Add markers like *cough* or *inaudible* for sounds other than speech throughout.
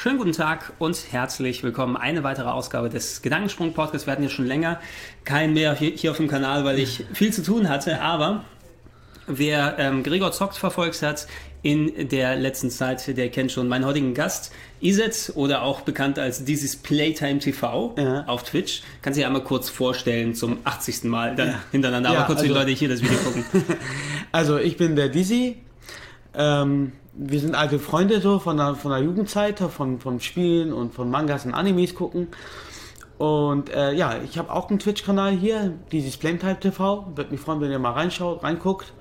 Schönen guten Tag und herzlich willkommen. Eine weitere Ausgabe des Gedankensprung-Podcasts. Wir hatten ja schon länger keinen mehr hier, auf dem Kanal, weil ich viel zu tun hatte. Aber wer ähm, Gregor Zockt verfolgt hat in der letzten Zeit, der kennt schon meinen heutigen Gast, Iset oder auch bekannt als Dieses Playtime TV ja. auf Twitch. Kannst du dir einmal kurz vorstellen zum 80. Mal dann ja. hintereinander, aber ja, kurz also, die Leute hier das Video gucken. *laughs* Also ich bin der Dizzy. Ähm, wir sind alte Freunde so von der, von der Jugendzeit, von, von Spielen und von Mangas und Animes gucken. Und äh, ja, ich habe auch einen Twitch-Kanal hier, dieses Playtime TV. Würde mich freuen, wenn ihr mal reinschaut, reinguckt.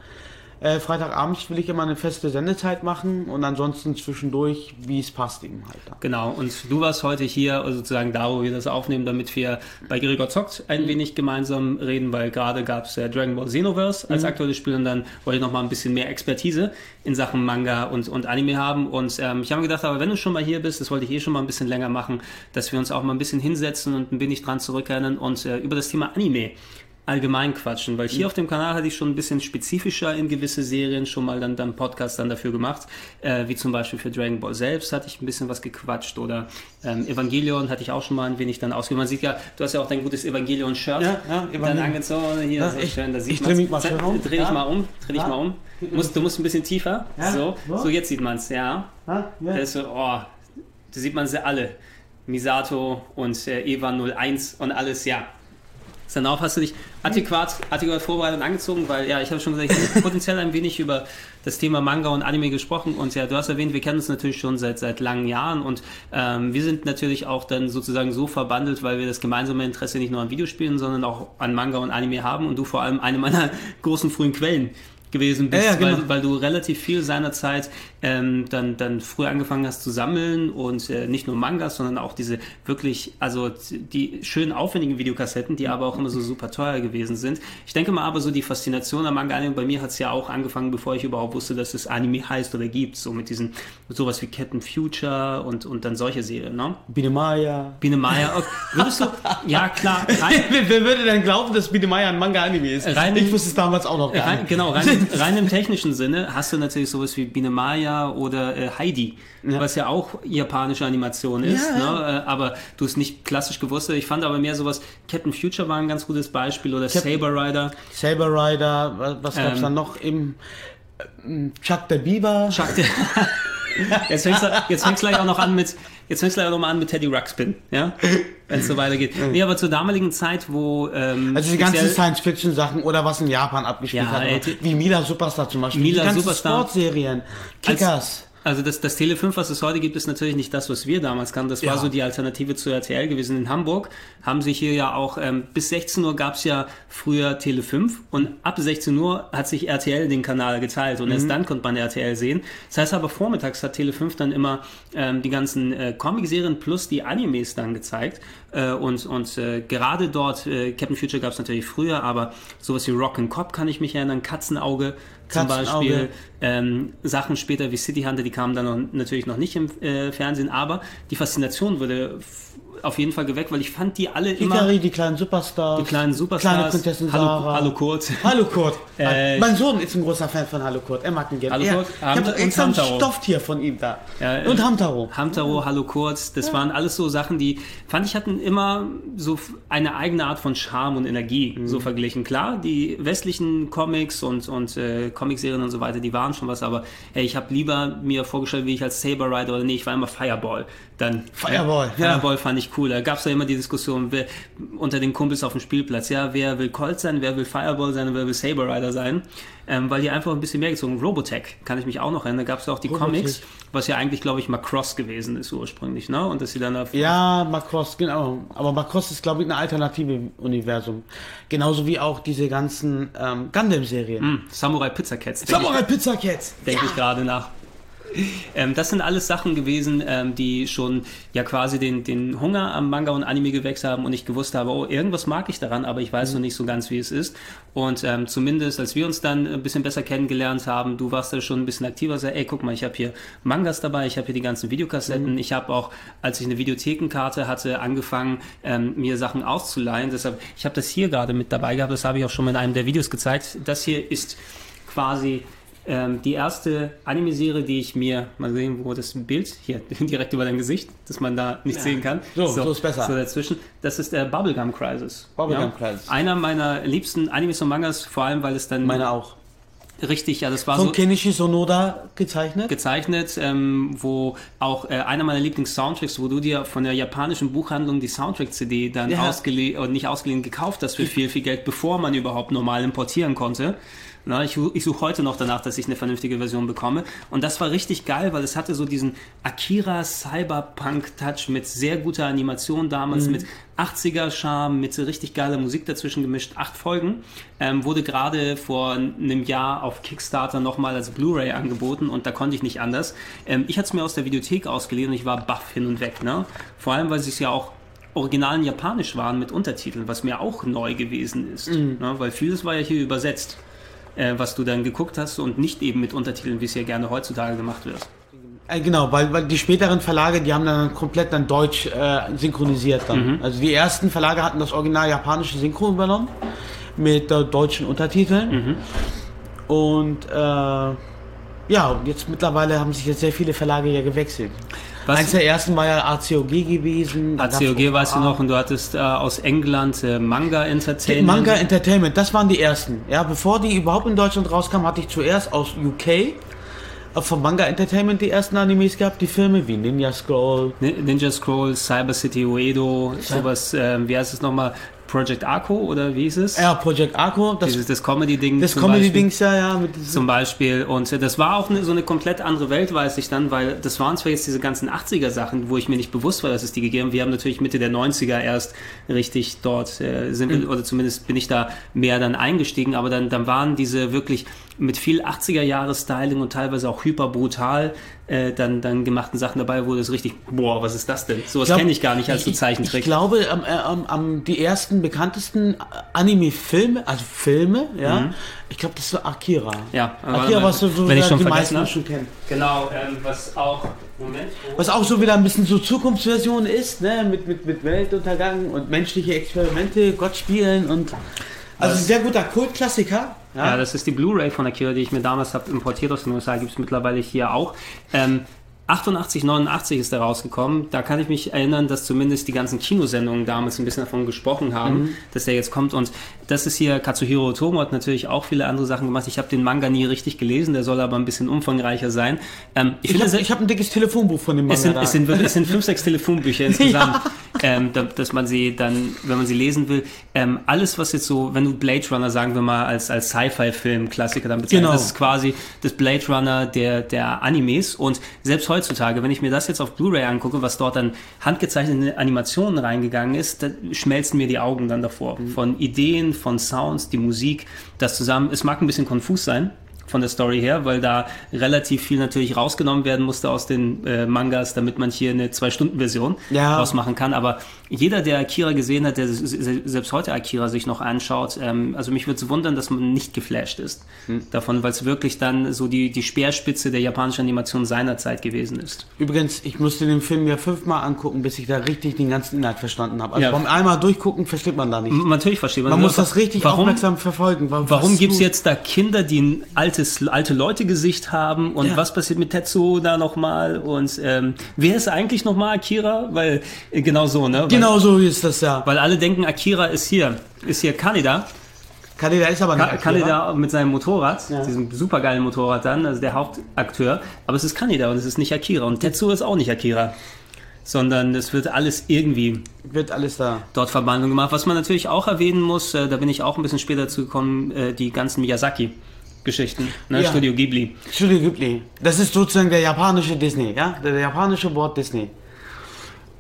Äh, Freitagabends will ich immer eine feste Sendezeit machen und ansonsten zwischendurch, wie es passt eben halt. Genau, und du warst heute hier sozusagen da, wo wir das aufnehmen, damit wir bei Gregor Zockt ein mhm. wenig gemeinsam reden, weil gerade gab es ja Dragon Ball Xenoverse als mhm. aktuelles Spiel und dann wollte ich nochmal ein bisschen mehr Expertise in Sachen Manga und, und Anime haben und ähm, ich habe mir gedacht, aber wenn du schon mal hier bist, das wollte ich eh schon mal ein bisschen länger machen, dass wir uns auch mal ein bisschen hinsetzen und ein wenig dran zurückerinnern und äh, über das Thema Anime allgemein quatschen, weil hier mhm. auf dem Kanal hatte ich schon ein bisschen spezifischer in gewisse Serien schon mal dann, dann Podcast dann dafür gemacht, äh, wie zum Beispiel für Dragon Ball selbst hatte ich ein bisschen was gequatscht oder ähm, Evangelion hatte ich auch schon mal ein wenig dann ausgegeben. Man sieht ja, du hast ja auch dein gutes Evangelion-Shirt ja, ja, dann angezogen, hier ja, so ich, schön, da sieht man es. Dreh dich mal um, dreh dich mal um. Du musst, du musst ein bisschen tiefer, so, so jetzt sieht man es, ja. ja. Da ist so, oh, da sieht man sie alle. Misato und äh, Eva 01 und alles, ja. Darauf hast du dich adäquat, adäquat vorbereitet und angezogen, weil ja, ich habe schon gesagt, ich habe *laughs* potenziell ein wenig über das Thema Manga und Anime gesprochen. Und ja, du hast erwähnt, wir kennen uns natürlich schon seit seit langen Jahren. Und ähm, wir sind natürlich auch dann sozusagen so verbandelt, weil wir das gemeinsame Interesse nicht nur an Videospielen, sondern auch an Manga und Anime haben. Und du vor allem eine meiner *laughs* großen frühen Quellen gewesen bist, ja, ja, genau. weil, weil, du relativ viel seinerzeit ähm, dann, dann früh angefangen hast zu sammeln und äh, nicht nur Mangas, sondern auch diese wirklich, also die schönen aufwendigen Videokassetten, die aber auch immer so super teuer gewesen sind. Ich denke mal aber so die Faszination am Manga-Anime, bei mir hat es ja auch angefangen, bevor ich überhaupt wusste, dass es Anime heißt oder gibt, so mit diesen, mit sowas wie Captain Future und, und dann solche Serien, ne? Biene Maya. Biene Maya, okay. würdest du, ja klar. *laughs* Rein, wer, wer, würde denn glauben, dass Biene Maya ein Manga-Anime ist? Rein, ich wusste es damals auch noch gar rein, nicht. Genau, rein *laughs* rein im technischen Sinne hast du natürlich sowas wie Biene Maya oder äh, Heidi, ja. was ja auch japanische Animation ist, ja, ne? Äh, aber du es nicht klassisch gewusst hast. Ich fand aber mehr sowas, Captain Future war ein ganz gutes Beispiel oder Cap Saber Rider. Saber Rider, was gab es ähm, dann noch im äh, Chuck the Beaver? Chuck the *laughs* Jetzt fängst du jetzt fängst gleich auch noch an mit, jetzt fängst du gleich auch noch mal an mit Teddy Ruxpin, ja? *laughs* Wenn es so weitergeht. Nee, aber zur damaligen Zeit, wo. Ähm, also die ganzen Science-Fiction-Sachen oder was in Japan abgespielt ja, hat. Ey, wie Mila Superstar zum Beispiel. Mila die ganzen Superstar. Sportserien. Kickers. Als, also das, das Tele 5, was es heute gibt, ist natürlich nicht das, was wir damals kannten. Das ja. war so die Alternative zu RTL gewesen. In Hamburg haben sich hier ja auch, ähm, bis 16 Uhr gab es ja früher Tele 5 und ab 16 Uhr hat sich RTL den Kanal geteilt und mhm. erst dann konnte man RTL sehen. Das heißt aber vormittags hat Tele 5 dann immer ähm, die ganzen äh, Comic-Serien plus die Animes dann gezeigt. Äh, und und äh, gerade dort, äh, Captain Future gab es natürlich früher, aber sowas wie Rock and Cop kann ich mich erinnern, Katzenauge zum Beispiel. Ähm, Sachen später wie City Hunter, die kamen dann noch, natürlich noch nicht im äh, Fernsehen, aber die Faszination wurde auf jeden Fall geweckt, weil ich fand die alle immer. Hikari, die kleinen Superstars. Die kleinen Superstars. Kleine Prinzessin Hallo, Sarah. Hallo Kurt. Hallo Kurt. *laughs* Äh, mein Sohn ist ein großer Fan von Hallo Kurt. Er mag ihn gerne. Hallo Kurt. Er, ich habe extra ein Stofftier von ihm da. Ja, und Hamtaro. Hamtaro, Hallo Kurt. Das ja. waren alles so Sachen, die fand ich hatten immer so eine eigene Art von Charme und Energie mhm. so verglichen. Klar, die westlichen Comics und, und äh, Comicserien und so weiter, die waren schon was, aber hey, ich habe lieber mir vorgestellt, wie ich als Saber Rider oder nee, ich war immer Fireball. Dann Fireball. Ja, Fireball fand ich cool. Da gab es ja immer die Diskussion wer, unter den Kumpels auf dem Spielplatz. Ja, wer will Colt sein, wer will Fireball sein und wer will Saber Rider sein. Ähm, weil die einfach ein bisschen mehr gezogen Robotech, kann ich mich auch noch erinnern. Da gab es auch die Robotech. Comics, was ja eigentlich, glaube ich, Macross gewesen ist ursprünglich, ne? Und dass sie dann auf Ja, Macross, genau. Aber Macross ist, glaube ich, eine alternative Universum. Genauso wie auch diese ganzen ähm, Gundam-Serien. Mm, Samurai Pizza Cats. Samurai Pizza Cats! Denke ja. ich gerade nach. Ähm, das sind alles Sachen gewesen, ähm, die schon ja quasi den, den Hunger am Manga und Anime geweckt haben und ich gewusst habe, oh, irgendwas mag ich daran, aber ich weiß mhm. noch nicht so ganz, wie es ist. Und ähm, zumindest, als wir uns dann ein bisschen besser kennengelernt haben, du warst da schon ein bisschen aktiver, sag, ey, guck mal, ich habe hier Mangas dabei, ich habe hier die ganzen Videokassetten, mhm. ich habe auch, als ich eine Videothekenkarte hatte, angefangen, ähm, mir Sachen auszuleihen. Deshalb, ich habe das hier gerade mit dabei gehabt, das habe ich auch schon mal in einem der Videos gezeigt. Das hier ist quasi ähm, die erste Anime-Serie, die ich mir, mal sehen, wo das Bild, hier *laughs* direkt über dein Gesicht, dass man da nicht ja. sehen kann. So, so, so, ist besser. So dazwischen. Das ist der Bubblegum Crisis. Bubblegum ja? Crisis. Einer meiner liebsten Animes und Mangas, vor allem, weil es dann... Meine auch. Richtig, ja, das war Von so Kenichi Sonoda gezeichnet. Gezeichnet, ähm, wo auch äh, einer meiner Lieblings-Soundtracks, wo du dir von der japanischen Buchhandlung die Soundtrack-CD dann ja. ausgeliehen, oder nicht ausgeliehen, gekauft hast für viel, viel Geld, bevor man überhaupt normal importieren konnte. Na, ich, ich suche heute noch danach, dass ich eine vernünftige Version bekomme. Und das war richtig geil, weil es hatte so diesen Akira Cyberpunk-Touch mit sehr guter Animation damals, mhm. mit 80er-Charme, mit so richtig geiler Musik dazwischen gemischt. Acht Folgen. Ähm, wurde gerade vor einem Jahr auf Kickstarter nochmal als Blu-ray angeboten und da konnte ich nicht anders. Ähm, ich hatte es mir aus der Videothek ausgeliehen und ich war baff hin und weg. Ne? Vor allem, weil es ja auch originalen Japanisch waren mit Untertiteln, was mir auch neu gewesen ist. Mhm. Ne? Weil vieles war ja hier übersetzt äh, was du dann geguckt hast und nicht eben mit Untertiteln, wie es ja gerne heutzutage gemacht wird. Äh, genau, weil, weil die späteren Verlage, die haben dann komplett dann Deutsch äh, synchronisiert dann. Mhm. Also die ersten Verlage hatten das original japanische Synchron übernommen mit äh, deutschen Untertiteln. Mhm. Und äh, ja, jetzt mittlerweile haben sich jetzt sehr viele Verlage ja gewechselt. Was? Eins der ersten war ja ACOG gewesen. ACOG weißt du noch und du hattest äh, aus England äh, Manga Entertainment. Manga Entertainment, das waren die ersten. Ja, bevor die überhaupt in Deutschland rauskamen, hatte ich zuerst aus UK äh, von Manga Entertainment die ersten Animes gehabt, die Filme wie Ninja Scroll. Ninja Scroll, Cyber City Uedo, sowas, äh, wie heißt es nochmal? Project Arco oder wie ist es? Ja, Project Arco. Das, Dieses, das Comedy-Ding. Das Comedy-Dings, ja, ja. zum Beispiel. Und äh, das war auch eine, so eine komplett andere Welt, weiß ich dann, weil das waren zwar jetzt diese ganzen 80er-Sachen, wo ich mir nicht bewusst war, dass es die gegeben Wir haben natürlich Mitte der 90er erst richtig dort, äh, sind mhm. oder zumindest bin ich da mehr dann eingestiegen, aber dann, dann waren diese wirklich mit viel 80er-Jahre-Styling und teilweise auch hyper brutal äh, dann, dann gemachten Sachen dabei, wo das richtig, boah, was ist das denn? So was kenne ich gar nicht als so Zeichentrick. Ich, glaube, ähm, äh, ähm, die ersten bekanntesten Anime-Filme, also Filme, ja, mhm. ich glaube, das war Akira. Ja, Akira, was so, so wenn ich schon die meisten schon kennen. Genau, ähm, was auch, Moment. Oh. Was auch so wieder ein bisschen so Zukunftsversion ist, ne, mit, mit, mit Weltuntergang und menschliche Experimente, Gott spielen und also ein sehr guter Kultklassiker. Ja? das ist die Blu-ray von Akira, die ich mir damals habe importiert aus den USA, gibt es mittlerweile hier auch. Ähm, 88, 89 ist er rausgekommen. Da kann ich mich erinnern, dass zumindest die ganzen Kinosendungen damals ein bisschen davon gesprochen haben, mhm. dass er jetzt kommt. Und das ist hier, Katsuhiro Otomo hat natürlich auch viele andere Sachen gemacht. Ich habe den Manga nie richtig gelesen, der soll aber ein bisschen umfangreicher sein. Ähm, ich, ich habe hab ein dickes Telefonbuch von dem Manga. Es sind, es sind, es sind fünf, sechs Telefonbücher *laughs* insgesamt, ja. ähm, dass man sie dann, wenn man sie lesen will, ähm, alles, was jetzt so, wenn du Blade Runner, sagen wir mal, als, als Sci-Fi-Film-Klassiker dann bezeichnest, genau. das ist quasi das Blade Runner der, der Animes. Und selbst heutzutage, wenn ich mir das jetzt auf Blu-ray angucke, was dort an handgezeichnete Animationen reingegangen ist, da schmelzen mir die Augen dann davor. Mhm. Von Ideen, von Sounds, die Musik, das zusammen. Es mag ein bisschen konfus sein, von der Story her, weil da relativ viel natürlich rausgenommen werden musste aus den äh, Mangas, damit man hier eine Zwei-Stunden-Version ja. rausmachen kann. Aber jeder, der Akira gesehen hat, der selbst heute Akira sich noch anschaut, ähm, also mich würde es wundern, dass man nicht geflasht ist hm. davon, weil es wirklich dann so die, die Speerspitze der japanischen Animation seiner Zeit gewesen ist. Übrigens, ich musste den Film ja fünfmal angucken, bis ich da richtig den ganzen Inhalt verstanden habe. Also ja. beim einmal durchgucken versteht man da nicht. Natürlich versteht man. Man muss das richtig warum, aufmerksam verfolgen. Warum, warum gibt es jetzt da Kinder, die ein altes, alte Leute-Gesicht haben und ja. was passiert mit Tetsuo da nochmal und ähm, wer ist eigentlich nochmal Akira? Weil äh, genau so, ne? Genau so ist das ja. Weil alle denken, Akira ist hier, ist hier Kaneda. Kaneda ist aber nicht Ka Kaneda mit seinem Motorrad, ja. diesem supergeilen Motorrad dann, also der Hauptakteur. Aber es ist Kaneda und es ist nicht Akira. Und Tetsuo ist auch nicht Akira. Sondern es wird alles irgendwie. Wird alles da. Dort Verbandlung gemacht. Was man natürlich auch erwähnen muss, äh, da bin ich auch ein bisschen später zu gekommen, äh, die ganzen Miyazaki. Geschichten, ne? Ja. Studio Ghibli. Studio Ghibli. Das ist sozusagen der japanische Disney, ja? Der, japanische Wort Disney.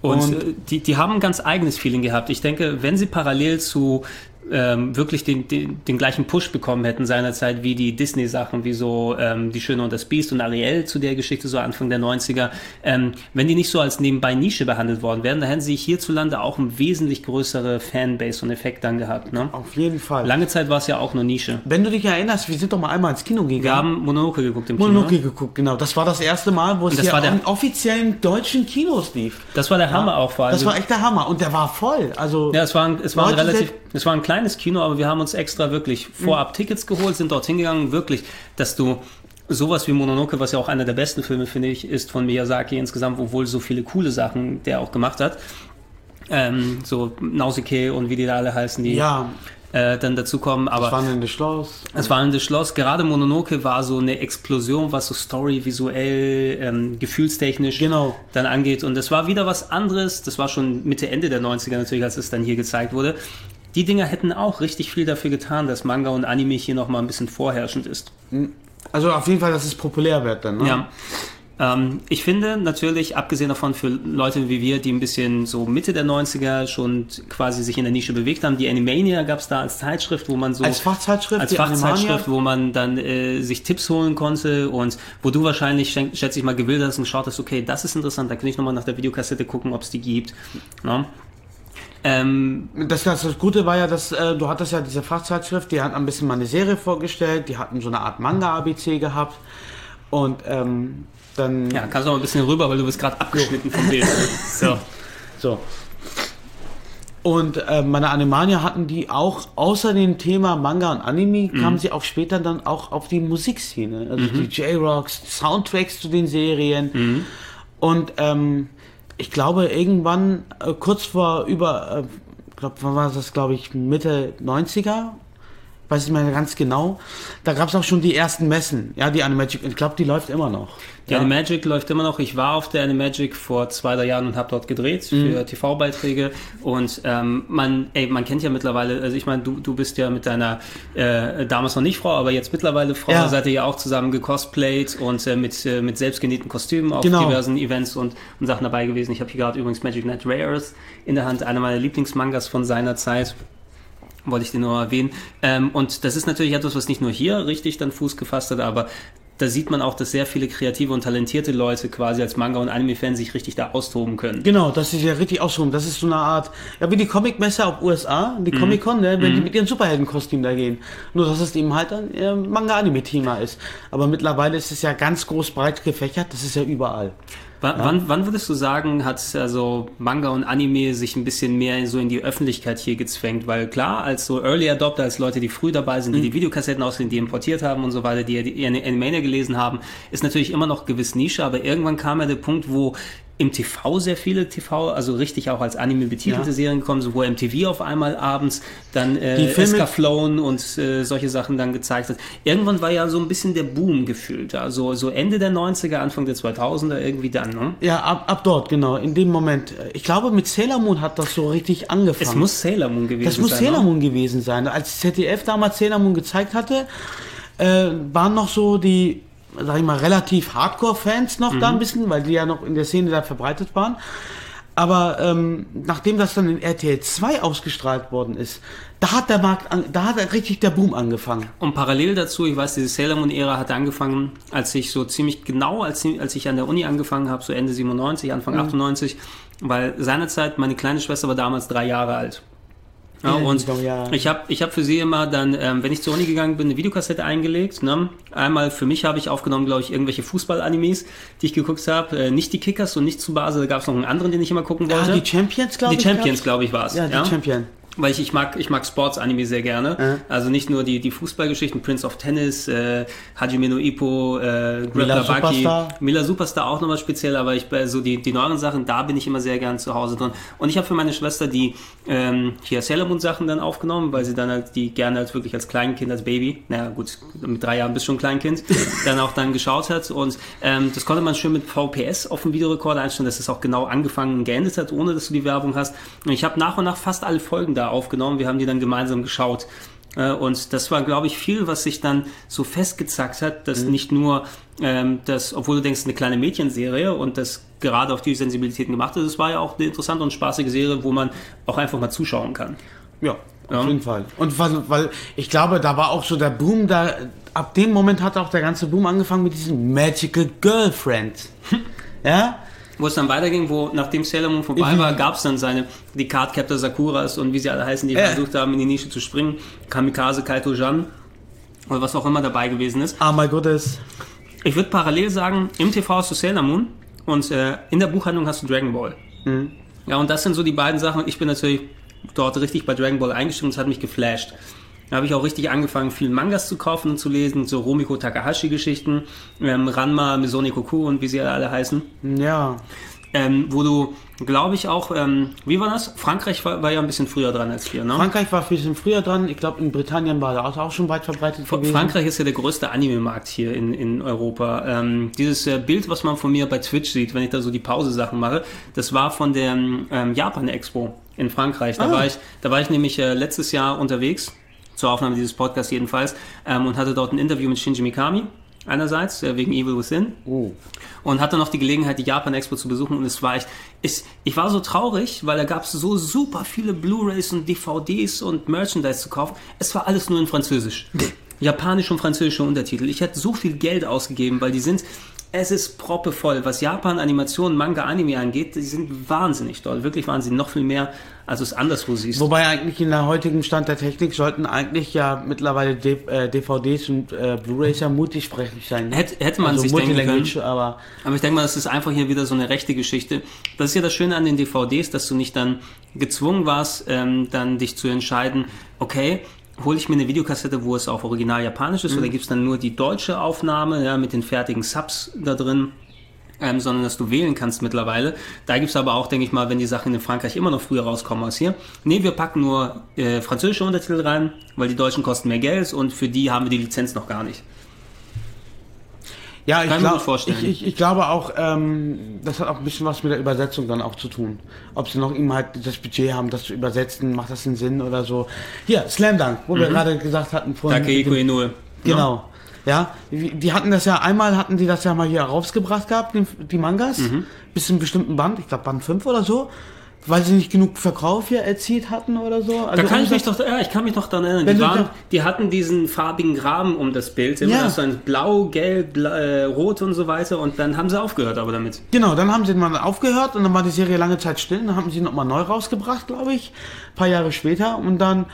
Und, und die, die haben ein ganz eigenes Feeling gehabt. Ich denke, wenn sie parallel zu ähm, wirklich den, den, den, gleichen Push bekommen hätten seinerzeit wie die Disney-Sachen, wie so ähm, Die Schöne und das Biest und Ariel zu der Geschichte, so Anfang der 90er, ähm, wenn die nicht so als nebenbei Nische behandelt worden wären, dann hätten sie hierzulande auch eine wesentlich größere Fanbase und Effekt dann gehabt. Ne? Auf jeden Fall. Lange Zeit war es ja auch nur Nische. Wenn du dich erinnerst, wir sind doch mal einmal ins Kino gegangen. Wir haben Mononoke geguckt im Mononoke Kino. Mononoke geguckt, genau. Das war das erste Mal, wo es hier in offiziellen deutschen Kinos lief. Das war der Hammer ja. auch vor allem. Das war echt der Hammer und der war voll. Also ja, es war ein, es war relativ, es war ein kleines Kino, aber wir haben uns extra wirklich vorab Tickets geholt, sind dorthin gegangen, wirklich, dass du sowas wie Mononoke, was ja auch einer der besten Filme, finde ich, ist von Miyazaki insgesamt, obwohl so viele coole Sachen der auch gemacht hat. Ähm, so Nausicaa und wie die da alle heißen, die Ja, äh, dann dazu kommen. Aber das wandelnde Schloss. das wandelnde Schloss, gerade Mononoke war so eine Explosion, was so Story, visuell, ähm, gefühlstechnisch Genau. dann angeht. Und das war wieder was anderes. Das war schon Mitte, Ende der 90er natürlich, als es dann hier gezeigt wurde. Die Dinger hätten auch richtig viel dafür getan, dass Manga und Anime hier nochmal ein bisschen vorherrschend ist. Also auf jeden Fall, dass es populär wird dann. Ne? Ja. Ähm, ich finde natürlich, abgesehen davon für Leute wie wir, die ein bisschen so Mitte der 90er schon quasi sich in der Nische bewegt haben, die Animania gab es da als Zeitschrift, wo man so Als Fachzeitschrift, als Fachzeitschrift, Animania. wo man dann äh, sich Tipps holen konnte und wo du wahrscheinlich, schenk- schätze ich mal, gewillt hast und geschaut hast, okay, das ist interessant, da kann ich nochmal nach der Videokassette gucken, ob es die gibt. Ne? Ähm, Das, das, das Gute war ja, dass äh, du hattest ja diese Fachzeitschrift, die hat ein bisschen mal eine Serie vorgestellt, die hatten so eine Art Manga-ABC gehabt und ähm, dann ja, kannst du mal ein bisschen rüber, weil du bist gerade abgeschnitten vom Bild. *laughs* So. so. Und äh, meine Animania hatten die auch, außer dem Thema Manga und Anime, Mhm. kamen sie auch später dann auch auf die Musikszene. Also die J-Rocks, Soundtracks zu den Serien. Mhm. Und ähm, ich glaube, irgendwann, äh, kurz vor über, äh, glaub, wann war das, glaube ich, Mitte 90er, weiß ich mehr ganz genau, da gab es auch schon die ersten Messen. Ja, die Animagic, ich glaube, die läuft immer noch. Die ja. Animagic läuft immer noch. Ich war auf der Animagic vor zwei, drei Jahren und habe dort gedreht Mhm. für TV-Beiträge. Und ähm, man, ey, man kennt ja mittlerweile, also ich meine, du, du bist ja mit deiner äh, damals noch nicht Frau, aber jetzt mittlerweile Frau, Ja. seid ihr ja auch zusammen gecosplayt und äh, mit, äh, mit selbstgenähten Kostümen auf Genau. diversen Events und, und Sachen dabei gewesen. Ich habe hier gerade übrigens Magic Knight Rares in der Hand, einer meiner Lieblingsmangas von seiner Zeit wollte ich dir nur erwähnen. Ähm, und das ist natürlich etwas, was nicht nur hier richtig dann Fuß gefasst hat, aber da sieht man auch, dass sehr viele kreative und talentierte Leute quasi als Manga- und Anime-Fan sich richtig da austoben können. Genau, das ist ja richtig ausrum. Das ist so eine Art, ja, wie die Comic-Messe auf USA, die Mhm. Comic-Con, ne, wenn die mit ihren Superheldenkostümen da gehen. Nur, dass es eben halt ein äh, Manga-Anime-Thema ist. Aber mittlerweile ist es ja ganz groß breit gefächert, das ist ja überall. Wann, wann, wann würdest du sagen, hat also Manga und Anime sich ein bisschen mehr so in die Öffentlichkeit hier gezwängt? Weil klar, als so Early Adopter, als Leute, die früh dabei sind, die die Videokassetten aussehen, die importiert haben und so weiter, die die Animania gelesen haben, ist natürlich immer noch gewiss Nische, aber irgendwann kam ja der Punkt, wo im TV sehr viele TV, also richtig auch als Anime betitelte Ja. Serien gekommen wo MTV auf einmal abends dann äh, Escaflown und äh, solche Sachen dann gezeigt hat. Irgendwann war ja so ein bisschen der Boom gefühlt, also so Ende der 90er, Anfang der 2000er irgendwie dann, ne? Ja, ab, ab dort, genau, in dem Moment. Ich glaube, mit Sailor Moon hat das so richtig angefangen. Es muss Sailor Moon gewesen Das muss sein. Sailor ne? Moon gewesen sein. Als ZDF damals Sailor Moon gezeigt hatte, äh, waren noch so die, sag ich mal, relativ Hardcore-Fans noch Mhm. da ein bisschen, weil die ja noch in der Szene da verbreitet waren. Aber ähm, nachdem das dann in RTL 2 ausgestrahlt worden ist, da hat der Markt, an, da hat richtig der Boom angefangen. Und parallel dazu, ich weiß, diese Sailor Moon-Ära hatte angefangen, als ich so ziemlich genau, als, als ich an der Uni angefangen habe, so Ende 97, Anfang Mhm. 98, weil seinerzeit, meine kleine Schwester war damals drei Jahre alt. Ja, Ja, und ja. ich habe ich hab für sie immer dann, ähm, wenn ich zur Uni gegangen bin, eine Videokassette eingelegt. Ne? Einmal für mich habe ich aufgenommen, glaube ich, irgendwelche Fußball-Animes, die ich geguckt habe. Äh, nicht die Kickers und nicht zu Base, da gab es noch einen anderen, den ich immer gucken Ja, wollte. die Champions, glaube die ich. Champions, gab's. glaube ich, war es. Ja, die Champion. Weil ich, ich mag, ich mag Sports-Anime sehr gerne. Ja. Also nicht nur die, die Fußballgeschichten, Prince of Tennis, äh, Hajime no Ippo, äh, Mila Superstar. Mila Superstar auch nochmal speziell, aber ich bei so die, die neueren Sachen, da bin ich immer sehr gern zu Hause drin. Und ich habe für meine Schwester die ähm, hier Sailor Moon Sachen dann aufgenommen, weil sie dann halt die gerne als wirklich als Kleinkind, als Baby, naja gut, mit drei Jahren bist du schon Kleinkind, *laughs* dann auch dann geschaut hat. Und ähm, das konnte man schön mit VPS auf dem Videorekorder einstellen, dass es auch genau angefangen und geendet hat, ohne dass du die Werbung hast. Und ich habe nach und nach fast alle Folgen da aufgenommen. Wir haben die dann gemeinsam geschaut. Äh, Und das war, glaube ich, viel, was sich dann so festgezackt hat, dass nicht nur ähm, das, obwohl du denkst, eine kleine Mädchenserie und das gerade auf die Sensibilitäten gemacht ist, es war ja auch eine interessante und spaßige Serie, wo man auch einfach mal zuschauen kann. Ja, Ja. auf jeden Fall. Und weil, weil ich glaube, da war auch so der Boom, da ab dem Moment hat auch der ganze Boom angefangen mit diesem Magical Girlfriend. *laughs* ja? Wo es dann weiterging, wo nachdem Sailor Moon vorbei Mhm. war, gab es dann seine, die Cardcaptor Sakuras und wie sie alle heißen, die Ja. versucht haben, in die Nische zu springen. Kamikaze Kaito Jan oder was auch immer dabei gewesen ist. Ah, my goodness. Ich würde parallel sagen, im TV hast du Sailor Moon und äh, in der Buchhandlung hast du Dragon Ball. Mhm. Ja, und das sind so die beiden Sachen. Ich bin natürlich dort richtig bei Dragon Ball eingestiegen und es hat mich geflasht. Da habe ich auch richtig angefangen, viel Mangas zu kaufen und zu lesen, so Romiko Takahashi-Geschichten, ähm, Ranma, Misoni Koku und wie sie alle heißen. Ja. Ähm, wo du, glaube ich, auch, ähm, wie war das? Frankreich war, war, ja ein bisschen früher dran als wir, ne? Frankreich war ein bisschen früher dran. Ich glaube, in Britannien war das auch schon weit verbreitet gewesen. Frankreich ist ja der größte Anime-Markt hier in, in Europa. Ähm, dieses äh, Bild, was man von mir bei Twitch sieht, wenn ich da so die Pause-Sachen mache, das war von der ähm, Japan-Expo in Frankreich. Da, ah. war ich, da war ich nämlich äh, letztes Jahr unterwegs, zur Aufnahme dieses Podcasts jedenfalls, ähm, und hatte dort ein Interview mit Shinji Mikami einerseits, äh, wegen Evil Within. Oh. Und hatte noch die Gelegenheit, die Japan Expo zu besuchen. Und es war echt, ich, ich war so traurig, weil da gab es so super viele Blu-rays und DVDs und Merchandise zu kaufen. Es war alles nur in Französisch. *laughs* Japanisch und französische Untertitel. Ich hätte so viel Geld ausgegeben, weil die sind, es ist proppevoll. Was Japan Animation, Manga, Anime angeht, die sind wahnsinnig toll. Wirklich wahnsinnig. Noch viel mehr, als du es anderswo siehst. Wobei eigentlich in der heutigen Stand der Technik sollten eigentlich ja mittlerweile D äh, DVDs und äh, Blu-rays ja multisprachig sein. Hätte, hätte man also sich denken können. Aber, aber ich denke mal, das ist einfach hier wieder so eine rechte Geschichte. Das ist ja das Schöne an den DVDs, dass du nicht dann gezwungen warst, ähm, dann dich zu entscheiden, okay, hole ich mir eine Videokassette, wo es auf Original Japanisch ist, mhm. oder gibt es dann nur die deutsche Aufnahme ja, mit den fertigen Subs da drin? Ähm, sondern dass du wählen kannst mittlerweile. Da gibt es aber auch, denke ich mal, wenn die Sachen in Frankreich immer noch früher rauskommen als hier. Nee, wir packen nur äh, französische Untertitel rein, weil die deutschen kosten mehr Geld und für die haben wir die Lizenz noch gar nicht. Ja, ich, glaub, ich, ich, ich, glaube auch, ähm, das hat auch ein bisschen was mit der Übersetzung dann auch zu tun. Ob sie noch ihm halt das Budget haben, das zu übersetzen, macht das einen Sinn oder so. Hier, Slam Dunk, wo mhm. wir gerade gesagt hatten vorhin. Takehiko Inoue. Genau. Ja, die hatten das ja, einmal hatten die das ja mal hier rausgebracht gehabt, die, Mangas, mhm. bis zu einem bestimmten Band, ich glaube Band 5 oder so weil sie nicht genug Verkauf hier erzielt hatten oder so. Also da kann ich mich doch, ja, ich kann mich doch daran erinnern. Die, waren, die, hatten diesen farbigen Rahmen um das Bild, immer ja. so ein Blau, Gelb, äh, Rot und so weiter. Und dann haben sie aufgehört, aber damit. Genau, dann haben sie mal aufgehört und dann war die Serie lange Zeit still. Dann haben sie nochmal neu rausgebracht, glaube ich, ein paar Jahre später und dann,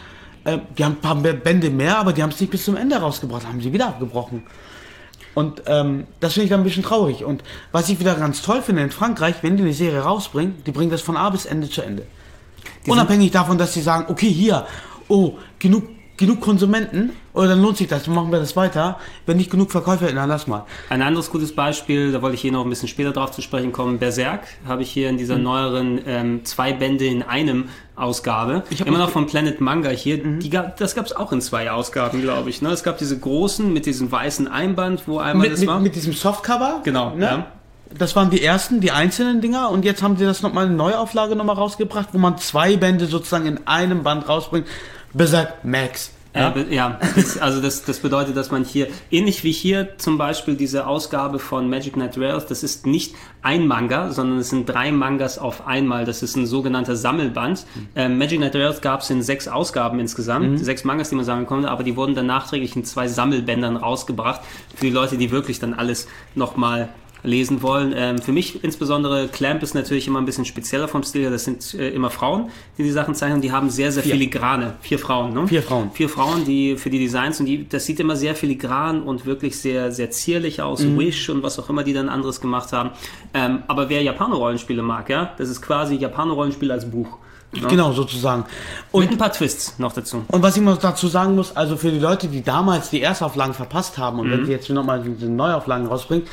äh, die haben ein paar Bände mehr, aber die haben es nicht bis zum Ende rausgebracht, haben sie wieder abgebrochen. Und ähm, das finde ich dann ein bisschen traurig. Und was ich wieder ganz toll finde in Frankreich, wenn die eine Serie rausbringen, die bringen das von A bis Ende zu Ende. Die Unabhängig davon, dass sie sagen, okay, hier, oh, genug genug Konsumenten oder dann lohnt sich das, dann machen wir das weiter. Wenn nicht genug Verkäufer, dann lass mal. Ein anderes gutes Beispiel, da wollte ich hier noch ein bisschen später drauf zu sprechen kommen, Berserk habe ich hier in dieser mhm. neueren ähm, zwei Bände in einem Ausgabe. Ich Immer noch von Planet Manga hier. Mhm. Die gab, das gab es auch in zwei Ausgaben, glaube ich. Ne? Es gab diese großen mit diesem weißen Einband, wo einmal mit, das war. Mit diesem Softcover? Genau, ne? ja das waren die ersten, die einzelnen Dinger und jetzt haben sie das nochmal eine Neuauflage nochmal rausgebracht, wo man zwei Bände sozusagen in einem Band rausbringt. Berserk Max. Ja, äh, ja das, also das, das bedeutet, dass man hier, ähnlich wie hier zum Beispiel diese Ausgabe von Magic Knight Rails, das ist nicht ein Manga, sondern es sind drei Mangas auf einmal. Das ist ein sogenannter Sammelband. Ähm, Magic Knight Rails gab es in sechs Ausgaben insgesamt, mhm. sechs Mangas, die man sammeln konnte, aber die wurden dann nachträglich in zwei Sammelbändern rausgebracht für die Leute, die wirklich dann alles nochmal lesen wollen. Ähm, für mich insbesondere Clamp ist natürlich immer ein bisschen spezieller vom Stil her. Das sind äh, immer Frauen, die die Sachen zeichnen. Die haben sehr, sehr Vier. filigrane. Vier Frauen, ne? Vier Frauen. Vier Frauen, die für die Designs und die, das sieht immer sehr filigran und wirklich sehr, sehr zierlich aus. Mhm. Wish und was auch immer die dann anderes gemacht haben. Ähm, aber wer Japaner-Rollenspiele mag, ja, das ist quasi Japaner-Rollenspiel als Buch. Ja. Genau, sozusagen. Und Mit ein paar Twists noch dazu. Und was ich noch dazu sagen muss, also für die Leute, die damals die Erstauflagen verpasst haben und mhm. wenn sie jetzt nochmal diese Neuauflagen rausbringen,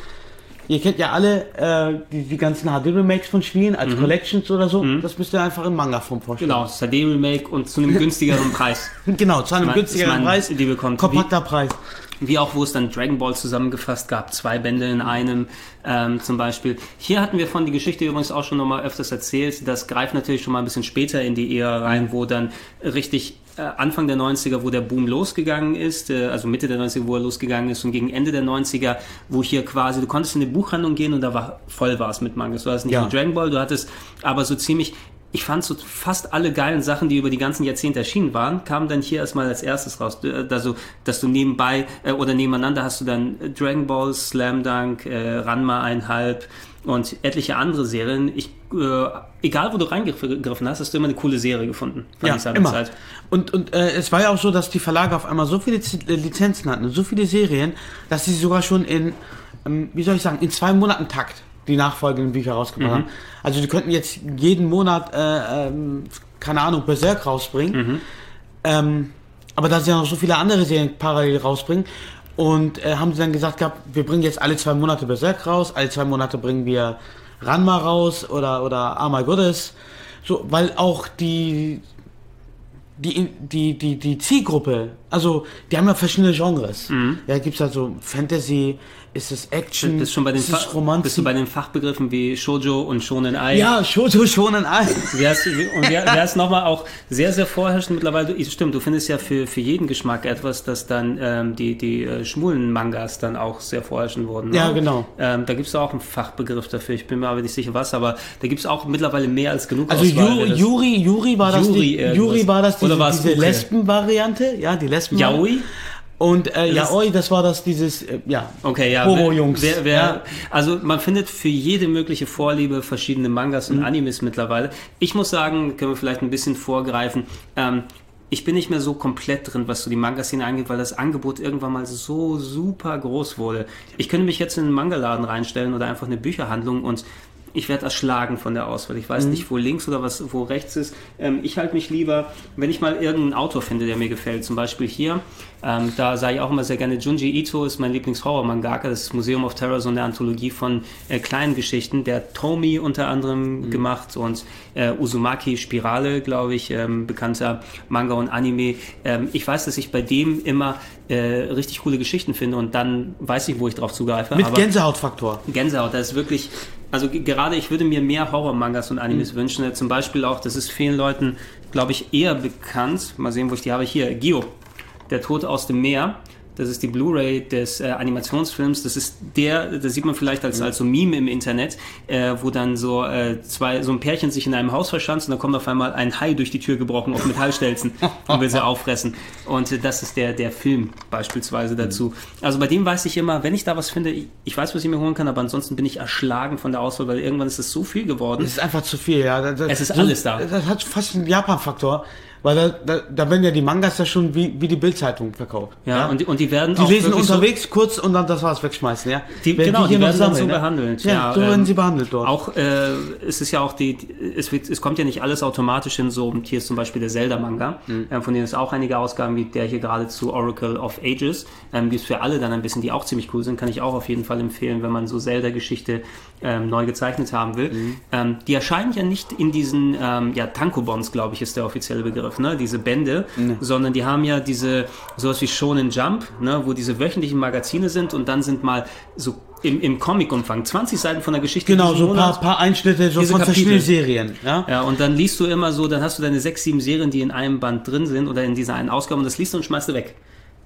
Ihr kennt ja alle äh, die, die ganzen HD-Remakes von Spielen als mhm. Collections oder so. Mhm. Das müsst ihr einfach in Manga-Form vorstellen. Genau, das HD-Remake und zu einem *laughs* günstigeren Preis. genau, zu einem mein, günstigeren mein, Preis. Die bekommt. Kompakter Preis. Wie auch, wo es dann Dragon Ball zusammengefasst gab, zwei Bände in einem ähm, zum Beispiel. Hier hatten wir von die Geschichte übrigens auch schon nochmal öfters erzählt. Das greift natürlich schon mal ein bisschen später in die Ära rein, wo dann richtig Anfang der 90er, wo der Boom losgegangen ist, äh, also Mitte der 90er, wo er losgegangen ist und gegen Ende der 90er, wo hier quasi, du konntest in eine Buchhandlung gehen und da war voll war es mit Mangas. Du hattest nicht ja. nur Dragon Ball, du hattest aber so ziemlich ich fand so fast alle geilen Sachen, die über die ganzen Jahrzehnte erschienen waren, kamen dann hier erstmal als erstes raus. Also, dass du nebenbei äh, oder nebeneinander hast du dann Dragon Ball, Slam Dunk, äh, Ranma 1,5 und etliche andere Serien. Ich, äh, egal wo du reingegriffen hast, hast du immer eine coole Serie gefunden. Ja, immer. Zeit. Und, und äh, es war ja auch so, dass die Verlage auf einmal so viele äh, Lizenzen hatten, so viele Serien, dass sie sogar schon in, ähm, wie soll ich sagen, in zwei Monaten Takt die nachfolgenden Bücher rausgebracht mhm. haben. Also die könnten jetzt jeden Monat, äh, ähm, keine Ahnung, Berserk rausbringen. Mhm. Ähm, aber da sie ja noch so viele andere Serien parallel rausbringen. Und äh, haben sie dann gesagt gehabt, wir bringen jetzt alle zwei Monate Berserk raus, alle zwei Monate bringen wir Ranma raus oder, oder My Goddess. So, weil auch die, die, die, die, die Zielgruppe, also die haben ja verschiedene Genres. Ja, gibt's halt so Fantasy, ist es Action, Bist schon bei den ist es Romantik. bist du bei den Fachbegriffen wie Shoujo und Shonen Ai? ja, Shoujo schon ein Ei. Wer ist, und wer, wer ist nochmal auch sehr, sehr vorherrschend mittlerweile? Stimmt, du findest ja für, für jeden Geschmack etwas, dass dann ähm, die, die äh, schwulen Mangas dann auch sehr vorherrschend wurden. ne? Ja, genau. Ähm, da gibt es auch einen Fachbegriff dafür, ich bin mir aber nicht sicher was, aber da gibt es auch mittlerweile mehr als genug Also Auswahl, das- Yuri, Yuri war das die. Yuri war das diese, diese? Lesben-Variante, ja, die Lesben. Yaoi? Und äh, Das ist- Yaoi, das war das dieses, äh, ja, Okay, ja. Homo-Jungs. Wer, wer, ja. Also man findet für jede mögliche Vorliebe verschiedene Mangas Mhm. und Animes mittlerweile. Ich muss sagen, können wir vielleicht ein bisschen vorgreifen. Ähm, ich bin nicht mehr so komplett drin, was so die Manga-Szene angeht, weil das Angebot irgendwann mal so super groß wurde. Ich könnte mich jetzt in einen Mangaladen reinstellen oder einfach eine Bücherhandlung und ich werde erschlagen von der Auswahl. Ich Mhm. weiß nicht, wo links oder was, wo rechts ist. Ähm, ich halte mich lieber, wenn ich mal irgendeinen Autor finde, der mir gefällt. Zum Beispiel hier, ähm, da sage ich auch immer sehr gerne, Junji Ito ist mein Lieblings-Horror-Mangaka. Das ist Museum of Terror, so eine Anthologie von äh, kleinen Geschichten. Der hat Tomi unter anderem Mhm. gemacht und äh, Uzumaki Spirale, glaube ich, ähm, bekannter Manga und Anime. Ähm, ich weiß, dass ich bei dem immer äh, richtig coole Geschichten finde und dann weiß ich, wo ich drauf zugreife. mit Gänsehautfaktor. Gänsehaut, das ist wirklich, also ge- gerade ich würde mir mehr Horror-Mangas und Animes wünschen. Äh, Zum Beispiel auch, das ist vielen Leuten, glaube ich, eher bekannt. Mal sehen, wo ich die habe. Hier, Gio, der Tod aus dem Meer. Das ist die Blu-ray des äh, Animationsfilms. Das ist der, das sieht man vielleicht als, als so Meme im Internet, äh, wo dann so äh, zwei, so ein Pärchen sich in einem Haus verschanzt und dann kommt auf einmal ein Hai durch die Tür gebrochen auf Metallstelzen und will sie auffressen. Und äh, das ist der, der Film beispielsweise dazu. Also bei dem weiß ich immer, wenn ich da was finde, ich, weiß, was ich mir holen kann, aber ansonsten bin ich erschlagen von der Auswahl, weil irgendwann ist es so viel geworden. Es ist einfach zu viel, ja. Das, Es ist alles da. Das hat fast einen Japan-Faktor, weil da, da, da werden ja die Mangas ja schon wie, wie die Bildzeitung verkauft. Ja, Und, die, und die werden die auch lesen wirklich so- unterwegs kurz und dann das war's wegschmeißen, ja. Die, Während genau, die hier noch werden dann so ne? behandelt. Ja, so ähm, werden sie behandelt dort. Auch äh, es ist ja auch die, die- es, wird, es kommt ja nicht alles automatisch in so, hier ist zum Beispiel der Zelda-Manga, Mhm. ähm, von denen es auch einige Ausgaben gibt, der hier gerade zu Oracle of Ages, ähm, gibt es für alle dann ein bisschen, die auch ziemlich cool sind, kann ich auch auf jeden Fall empfehlen, wenn man so Zelda-Geschichte ähm, neu gezeichnet haben will. Mhm. Ähm, die erscheinen ja nicht in diesen, ähm, ja, Tankobons, glaube ich, ist der offizielle Begriff, ne? diese Bände, sondern die haben ja diese, sowas wie Shonen Jump, ne? wo diese wöchentlichen Magazine sind und dann sind mal so im, im Comic-Umfang 20 Seiten von der Geschichte genau, so ein paar, paar Einschnitte so von verschiedenen. Serien, ja. Ja, und dann liest du immer so, dann hast du deine sechs, sieben Serien, die in einem Band drin sind oder in dieser einen Ausgabe und das liest du und schmeißt du weg.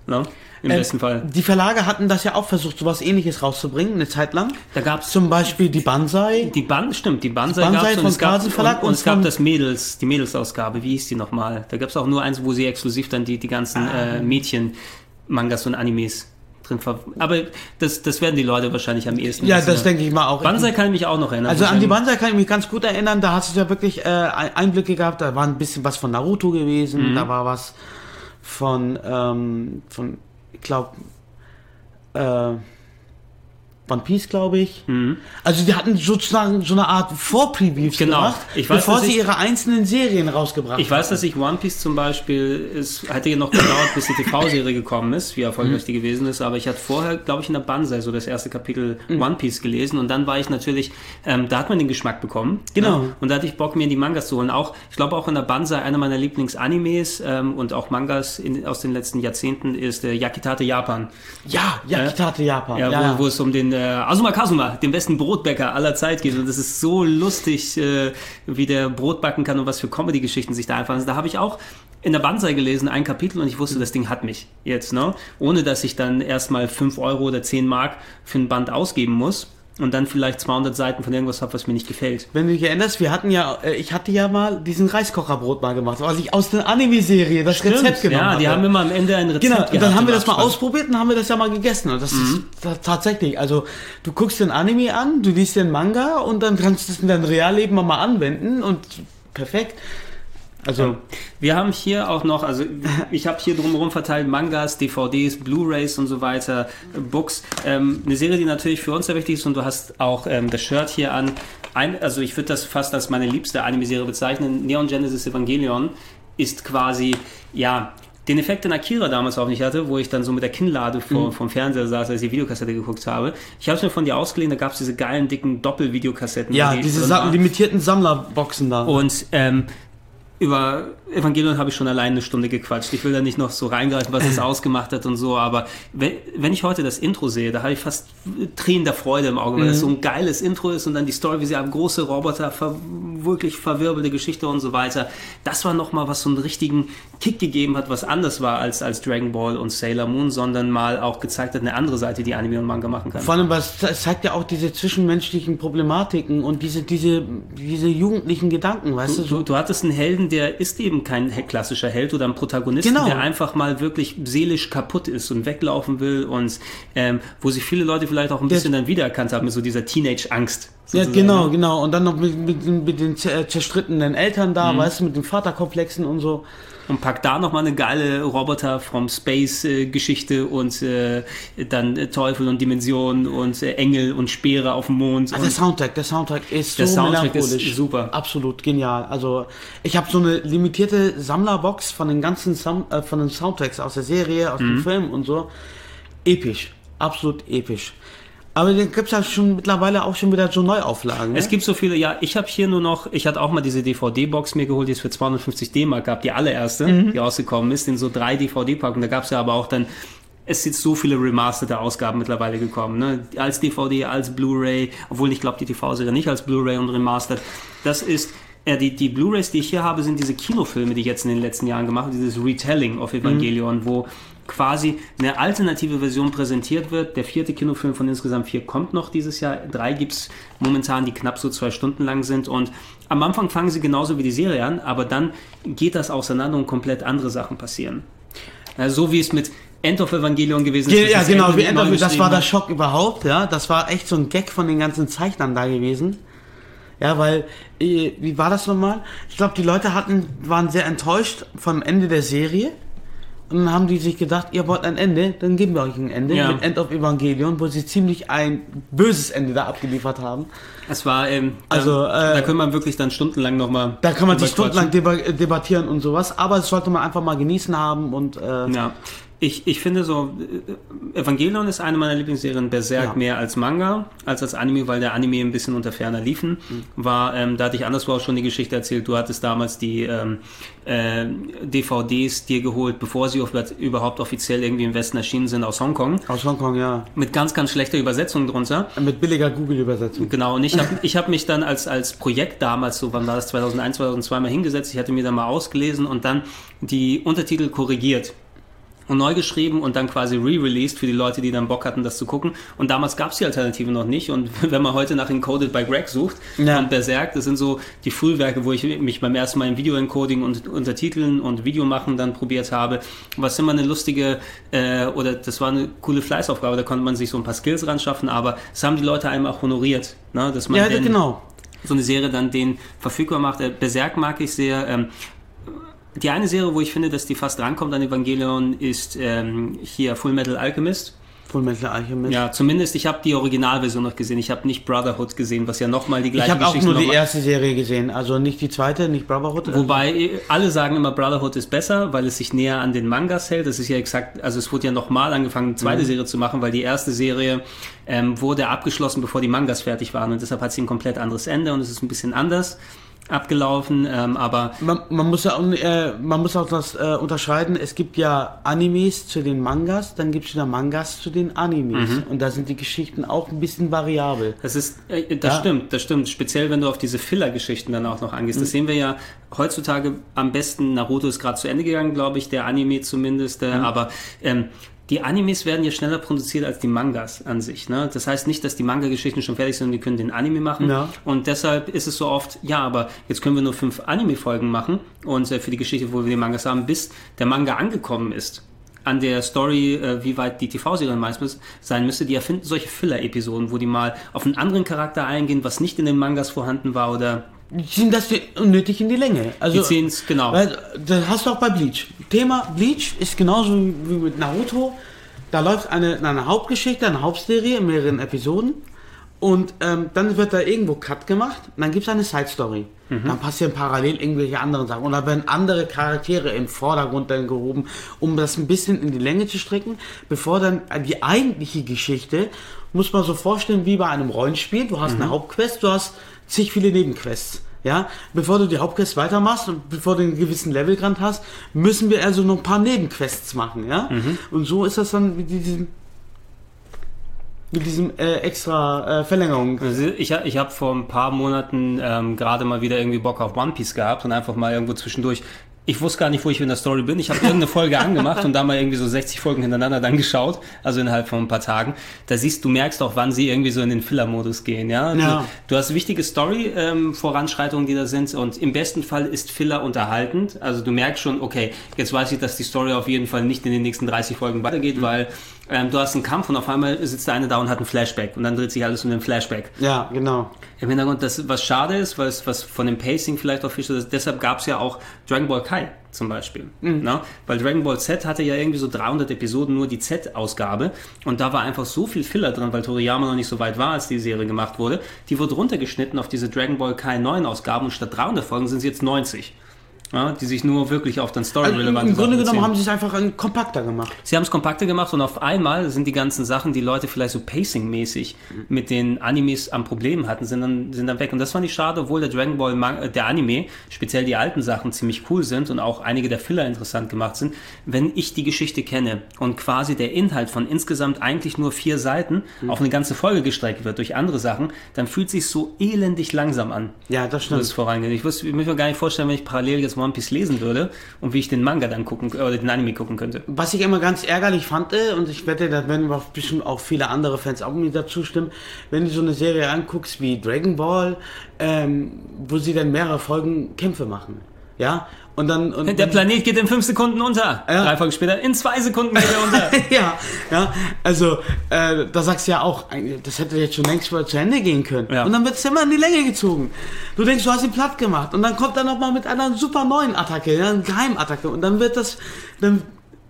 Ne? Im Äh, besten Fall. Die Verlage hatten das ja auch versucht, sowas ähnliches rauszubringen, eine Zeit lang. Da gab es Zum Beispiel die Banzai. die Band, stimmt, die Banzai, Banzai gab's und von es gab, Carlsen Verlag und, und und es gab das Mädels, die Mädelsausgabe, wie hieß die nochmal? Da gab es auch nur eins, wo sie exklusiv dann die, die ganzen Ah. äh, Mädchen-Mangas und Animes drin ver... Aber das, das werden die Leute wahrscheinlich am ehesten Ja, wissen, das denke ich mal auch. Banzai kann ich mich auch noch erinnern. Also an die Banzai kann ich mich ganz gut erinnern, da hast du ja wirklich äh, Ein- Einblicke gehabt, da war ein bisschen was von Naruto gewesen, Mhm. da war was von, ähm, von ich glaube, äh, One Piece, glaube ich. Also die hatten sozusagen so eine Art Vorpreviews Genau. gemacht, Ich weiß, bevor sie ich- ihre einzelnen Serien rausgebracht Ich weiß, dass ich One Piece zum Beispiel, es hätte ja noch gedauert, bis die TV-Serie gekommen ist, wie erfolgreich Mhm. die gewesen ist, aber ich hatte vorher, glaube ich, in der Banzai so das erste Kapitel Mhm. One Piece gelesen und dann war ich natürlich, ähm, da hat man den Geschmack bekommen. Genau. Ne? Und da hatte ich Bock, mir die Mangas zu holen. Auch, ich glaube auch in der Banzai, einer meiner Lieblings-Animes ähm, und auch Mangas in, aus den letzten Jahrzehnten ist äh, Yakitate Japan. Ja, Yakitate Japan. Ja, Ja, wo, ja. wo es um den äh, Asuma Kazuma, den besten Brotbäcker aller Zeit geht. Und das ist so lustig, äh, wie der Brot backen kann und was für Comedy-Geschichten sich da einfallen. Also da habe ich auch in der Banzai gelesen, ein Kapitel und ich wusste, das Ding hat mich jetzt, ne? Ohne dass ich dann erstmal 5 Euro oder 10 Mark für ein Band ausgeben muss und dann vielleicht 200 Seiten von irgendwas habe, was mir nicht gefällt. Wenn du dich erinnerst, wir hatten ja, äh, ich hatte ja mal diesen Reiskocherbrot mal gemacht, was ich aus der Anime-Serie das Rezept genommen ja, die hatte. haben immer am Ende ein Rezept Genau, und dann gehabt haben wir das mal ausprobiert und haben wir das ja mal gegessen. Und das ist ta- tatsächlich, also du guckst den Anime an, du liest den Manga und dann kannst du es in deinem Realleben mal anwenden und perfekt. Also, Wir haben hier auch noch, also ich habe hier drumherum verteilt Mangas, DVDs, Blu-rays und so weiter, Books. Ähm, eine Serie, die natürlich für uns sehr wichtig ist und du hast auch ähm, das Shirt hier an. Ein, also ich würde das fast als meine liebste Anime-Serie bezeichnen. Neon Genesis Evangelion ist quasi, ja, den Effekt, den Akira damals auch nicht hatte, wo ich dann so mit der Kinnlade vor, mhm. vom Fernseher saß, als ich die Videokassette geguckt habe. Ich habe es mir von dir ausgeliehen, da gab es diese geilen, dicken Doppelvideokassetten. Ja, die diese limitierten Sammlerboxen da. Und ähm, über Evangelion habe ich schon allein eine Stunde gequatscht. Ich will da nicht noch so reingreifen, was es *laughs* ausgemacht hat und so, aber wenn, ich heute das Intro sehe, da habe ich fast Tränen der Freude im Auge, weil mhm. das so ein geiles Intro ist und dann die Story, wie sie haben, große Roboter, ver wirklich verwirbelte Geschichte und so weiter. Das war nochmal, was so einen richtigen Kick gegeben hat, was anders war als, als Dragon Ball und Sailor Moon, sondern mal auch gezeigt hat, eine andere Seite, die Anime und Manga machen kann. Vor allem, es zeigt ja auch diese zwischenmenschlichen Problematiken und diese, diese, diese jugendlichen Gedanken, weißt du? Du, du, du hattest einen Helden, der ist eben kein klassischer Held oder ein Protagonist, genau. der einfach mal wirklich seelisch kaputt ist und weglaufen will und ähm, wo sich viele Leute vielleicht auch ein bisschen der, dann wiedererkannt haben mit so dieser Teenage-Angst. Ja, genau, ne? genau. Und dann noch mit, mit, mit den zerstrittenen Eltern da, mhm. weißt du, mit den Vaterkomplexen und so und packt da nochmal eine geile Roboter from Space äh, Geschichte und äh, dann äh, Teufel und Dimensionen und äh, Engel und Speere auf dem Mond. Also der Soundtrack, der Soundtrack ist der so Soundtrack ist super. Absolut genial. Also ich habe so eine limitierte Sammlerbox von den ganzen Sam äh, von den Soundtracks aus der Serie, aus mhm. dem Film und so. Episch, absolut episch. Aber den gibt es ja schon mittlerweile auch schon wieder so Neuauflagen. Ne? Es gibt so viele, ja, ich habe hier nur noch, ich hatte auch mal diese DVD-Box mir geholt, die es für 250 D-Mark gab, die allererste, mhm. die rausgekommen ist, in so drei DVD-Packungen. Da gab es ja aber auch dann es sind so viele remasterte Ausgaben mittlerweile gekommen, ne? als DVD, als Blu-ray, obwohl ich glaube, die TV-Serie nicht als Blu-ray und remastered. Das ist ja, die, die Blu-rays, die ich hier habe, sind diese Kinofilme, die ich jetzt in den letzten Jahren gemacht habe, dieses Retelling of Evangelion, mhm. wo quasi eine alternative Version präsentiert wird. Der vierte Kinofilm von insgesamt vier kommt noch dieses Jahr. Drei gibt es momentan, die knapp so zwei Stunden lang sind. Und am Anfang fangen sie genauso wie die Serie an, aber dann geht das auseinander und komplett andere Sachen passieren. Ja, so wie es mit End of Evangelion gewesen ist. Ja, genau, wie End of, das war der Schock überhaupt, ja. Das war echt so ein Gag von den ganzen Zeichnern da gewesen. Ja, weil, äh, wie war das nochmal? Ich glaube, die Leute hatten, waren sehr enttäuscht vom Ende der Serie. Und dann haben die sich gedacht, ihr wollt ein Ende, dann geben wir euch ein Ende ja. mit End of Evangelion, wo sie ziemlich ein böses Ende da abgeliefert haben. Es war, ähm, also, da, äh, da kann man wirklich dann stundenlang nochmal. Da kann man sich stundenlang debattieren und sowas, aber das sollte man einfach mal genießen haben und. Äh, ja. Ich, ich finde so, äh, Evangelion ist eine meiner Lieblingsserien, Berserk ja. mehr als Manga, als als Anime, weil der Anime ein bisschen unter ferner liefen. Mhm. War, ähm, da hatte ich anderswo auch schon die Geschichte erzählt, du hattest damals die ähm, äh, DVDs dir geholt, bevor sie auf, überhaupt offiziell irgendwie im Westen erschienen sind, aus Hongkong. Aus Hongkong, ja. Mit ganz, ganz schlechter Übersetzung drunter. Mit billiger Google-Übersetzung. Genau, und ich habe *laughs* ich hab mich dann als, als Projekt damals, so wann war das, 2001, 2002 mal hingesetzt, ich hatte mir dann mal ausgelesen und dann die Untertitel korrigiert und neu geschrieben und dann quasi re-released für die Leute, die dann Bock hatten, das zu gucken. Und damals gab es die Alternative noch nicht. Und *laughs* wenn man heute nach Encoded by Greg sucht ja. und Berserk, das sind so die Frühwerke, wo ich mich beim ersten Mal im Video-Encoding und Untertiteln und Video machen dann probiert habe. Was immer eine lustige äh, oder das war eine coole Fleißaufgabe, da konnte man sich so ein paar Skills ran schaffen, aber das haben die Leute einem auch honoriert. Ne? Dass man ja, genau so eine Serie dann den verfügbar macht. Äh, Berserk mag ich sehr. Ähm, die eine Serie, wo ich finde, dass die fast rankommt an Evangelion, ist ähm, hier Full Metal Alchemist. Full Metal Alchemist. Ja, zumindest ich habe die Originalversion noch gesehen. Ich habe nicht Brotherhood gesehen, was ja nochmal die gleiche Geschichte ist. Ich habe auch nur die erste Serie gesehen, also nicht die zweite, nicht Brotherhood. Wobei alle sagen immer, Brotherhood ist besser, weil es sich näher an den Mangas hält. Das ist ja exakt, also es wurde ja nochmal angefangen, eine zweite mhm. Serie zu machen, weil die erste Serie ähm, wurde abgeschlossen, bevor die Mangas fertig waren und deshalb hat sie ein komplett anderes Ende und es ist ein bisschen anders abgelaufen, ähm, aber man, man, muss ja äh, man muss auch das äh, unterscheiden. Es gibt ja Animes zu den Mangas, dann gibt es wieder Mangas zu den Animes mhm. und da sind die Geschichten auch ein bisschen variabel. Das ist äh, das ja. stimmt, das stimmt. Speziell wenn du auf diese Filler-Geschichten dann auch noch angehst. Das mhm. sehen wir ja heutzutage am besten. Naruto ist gerade zu Ende gegangen, glaube ich, der Anime zumindest. Äh, mhm. Aber ähm, die Animes werden ja schneller produziert als die Mangas an sich. Ne? Das heißt nicht, dass die Manga-Geschichten schon fertig sind und die können den Anime machen. Ja. Und deshalb ist es so oft, ja, aber jetzt können wir nur fünf Anime-Folgen machen und äh, für die Geschichte, wo wir die Mangas haben, bis der Manga angekommen ist an der Story, äh, wie weit die TV-Serie meistens sein müsste, die erfinden solche Filler-Episoden, wo die mal auf einen anderen Charakter eingehen, was nicht in den Mangas vorhanden war oder ziehen das unnötig in die Länge. Also, die ziehen es, genau. Weil, das hast du auch bei Bleach. Thema Bleach ist genauso wie mit Naruto. Da läuft eine, eine Hauptgeschichte, eine Hauptserie in mehreren Episoden. Und ähm, dann wird da irgendwo Cut gemacht und dann gibt es eine Side Story. Mhm. Dann passieren parallel irgendwelche anderen Sachen. Und dann werden andere Charaktere im Vordergrund dann gehoben, um das ein bisschen in die Länge zu strecken, bevor dann die eigentliche Geschichte, muss man so vorstellen wie bei einem Rollenspiel. Du hast mhm. eine Hauptquest, du hast zig viele Nebenquests. Ja, bevor du die Hauptquest weitermachst und bevor du einen gewissen Levelgrad hast, müssen wir also noch ein paar Nebenquests machen, ja. Mhm. Und so ist das dann mit diesem mit diesem äh, extra äh, Verlängerung. Also ich, ich habe vor ein paar Monaten ähm, gerade mal wieder irgendwie Bock auf One Piece gehabt und einfach mal irgendwo zwischendurch ich wusste gar nicht, wo ich in der Story bin. Ich habe irgendeine Folge *laughs* angemacht und da mal irgendwie so 60 Folgen hintereinander dann geschaut, also innerhalb von ein paar Tagen. Da siehst du, merkst auch, wann sie irgendwie so in den Filler-Modus gehen. Ja? ja. Du, du, hast wichtige Story-Voranschreitungen, ähm, die da sind und im besten Fall ist Filler unterhaltend. Also du merkst schon, okay, jetzt weiß ich, dass die Story auf jeden Fall nicht in den nächsten 30 Folgen weitergeht, mhm. weil ähm, du hast einen Kampf und auf einmal sitzt der eine da und hat einen Flashback und dann dreht sich alles um den Flashback. Ja, genau. Im Hintergrund, das, was schade ist, es was von dem Pacing vielleicht auch fisch ist, deshalb gab es ja auch Dragon Ball Kai zum Beispiel. Mhm. Ne? Weil Dragon Ball Z hatte ja irgendwie so 300 Episoden, nur die Z-Ausgabe und da war einfach so viel Filler drin, weil Toriyama noch nicht so weit war, als die Serie gemacht wurde. Die wurde runtergeschnitten auf diese Dragon Ball Kai 9 Ausgaben und statt 300 Folgen sind es jetzt 90 ja, die sich nur wirklich auf den Story-relevanten also Im Grunde genommen haben sie es einfach kompakter gemacht. Sie haben es kompakter gemacht und auf einmal sind die ganzen Sachen, die Leute vielleicht so Pacing-mäßig mit den Animes am Problem hatten, sind dann, sind dann weg. Und das fand ich schade, obwohl der Dragon Ball, äh, der Anime, speziell die alten Sachen, ziemlich cool sind und auch einige der Filler interessant gemacht sind. Wenn ich die Geschichte kenne und quasi der Inhalt von insgesamt eigentlich nur vier Seiten mhm. auf eine ganze Folge gestreckt wird durch andere Sachen, dann fühlt sich so elendig langsam an. Ja, das stimmt. Das vorangeht. Ich, ich mir gar nicht vorstellen, wenn ich parallel jetzt One Piece lesen würde und wie ich den Manga dann gucken oder den Anime gucken könnte. Was ich immer ganz ärgerlich fand, äh, und ich wette, da werden bestimmt auch viele andere Fans auch mir dazu stimmen, wenn du so eine Serie anguckst wie Dragon Ball, ähm, wo sie dann mehrere Folgen Kämpfe machen. Ja, und dann, und der Planet geht in fünf Sekunden unter. Ja. Drei Folgen später, in zwei Sekunden geht er unter. *laughs* ja, ja, also äh, da sagst du ja auch, das hätte jetzt schon längst mal zu Ende gehen können. Ja. Und dann wird es immer in die Länge gezogen. Du denkst, du hast ihn platt gemacht. Und dann kommt er nochmal mit einer super neuen Attacke, einer Geheimattacke. Und dann wird das, dann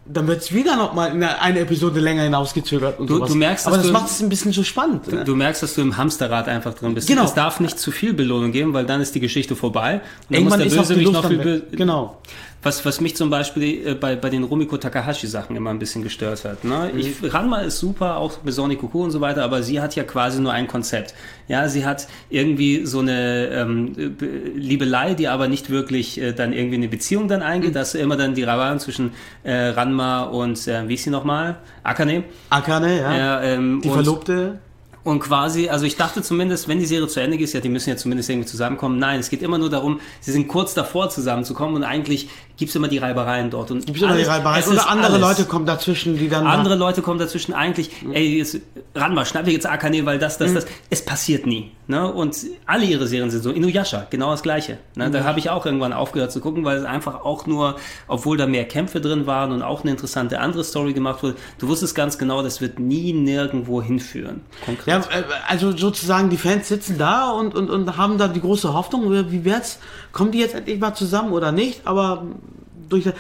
dann wird es wieder noch mal in eine Episode länger hinausgezögert und du, sowas. Du merkst, Aber das macht es ein bisschen so spannend. Du, ne? du, merkst, dass du im Hamsterrad einfach drin bist. Genau. Es darf nicht zu viel Belohnung geben, weil dann ist die Geschichte vorbei. Und Irgendwann muss der Bösewicht noch viel Genau. Was, was mich zum Beispiel äh, bei, bei den Rumiko Takahashi Sachen immer ein bisschen gestört hat. Ne? Mhm. Ich, Ranma ist super, auch mit Sonic Kuku und so weiter, aber sie hat ja quasi nur ein Konzept. Ja, sie hat irgendwie so eine ähm, Liebelei, die aber nicht wirklich äh, dann irgendwie eine Beziehung dann eingeht, mhm. dass immer dann die Raban zwischen äh, Ranma und, äh, wie ist sie nochmal? Akane. Akane, ja. ja ähm, die Verlobte. Und quasi, also ich dachte zumindest, wenn die Serie zu Ende ist, ja, die müssen ja zumindest irgendwie zusammenkommen. Nein, es geht immer nur darum, sie sind kurz davor zusammenzukommen und eigentlich gibt es immer die Reibereien dort. Und gibt es immer die Reibereien oder andere alles. Leute kommen dazwischen, die dann. Andere Leute kommen dazwischen eigentlich, ey, jetzt, Ranma, schnapp dir jetzt Akane, weil das, das, mhm. das. Es passiert nie. Ne? Und alle ihre Serien sind so. Inuyasha, genau das gleiche. Ne? Mhm. Da habe ich auch irgendwann aufgehört zu gucken, weil es einfach auch nur, obwohl da mehr Kämpfe drin waren und auch eine interessante andere Story gemacht wurde, du wusstest ganz genau, das wird nie nirgendwo hinführen. Konkret. Ja, äh, also sozusagen die Fans sitzen da und, und, und haben da die große Hoffnung, wie wird's? Kommen die jetzt endlich mal zusammen oder nicht? Aber durch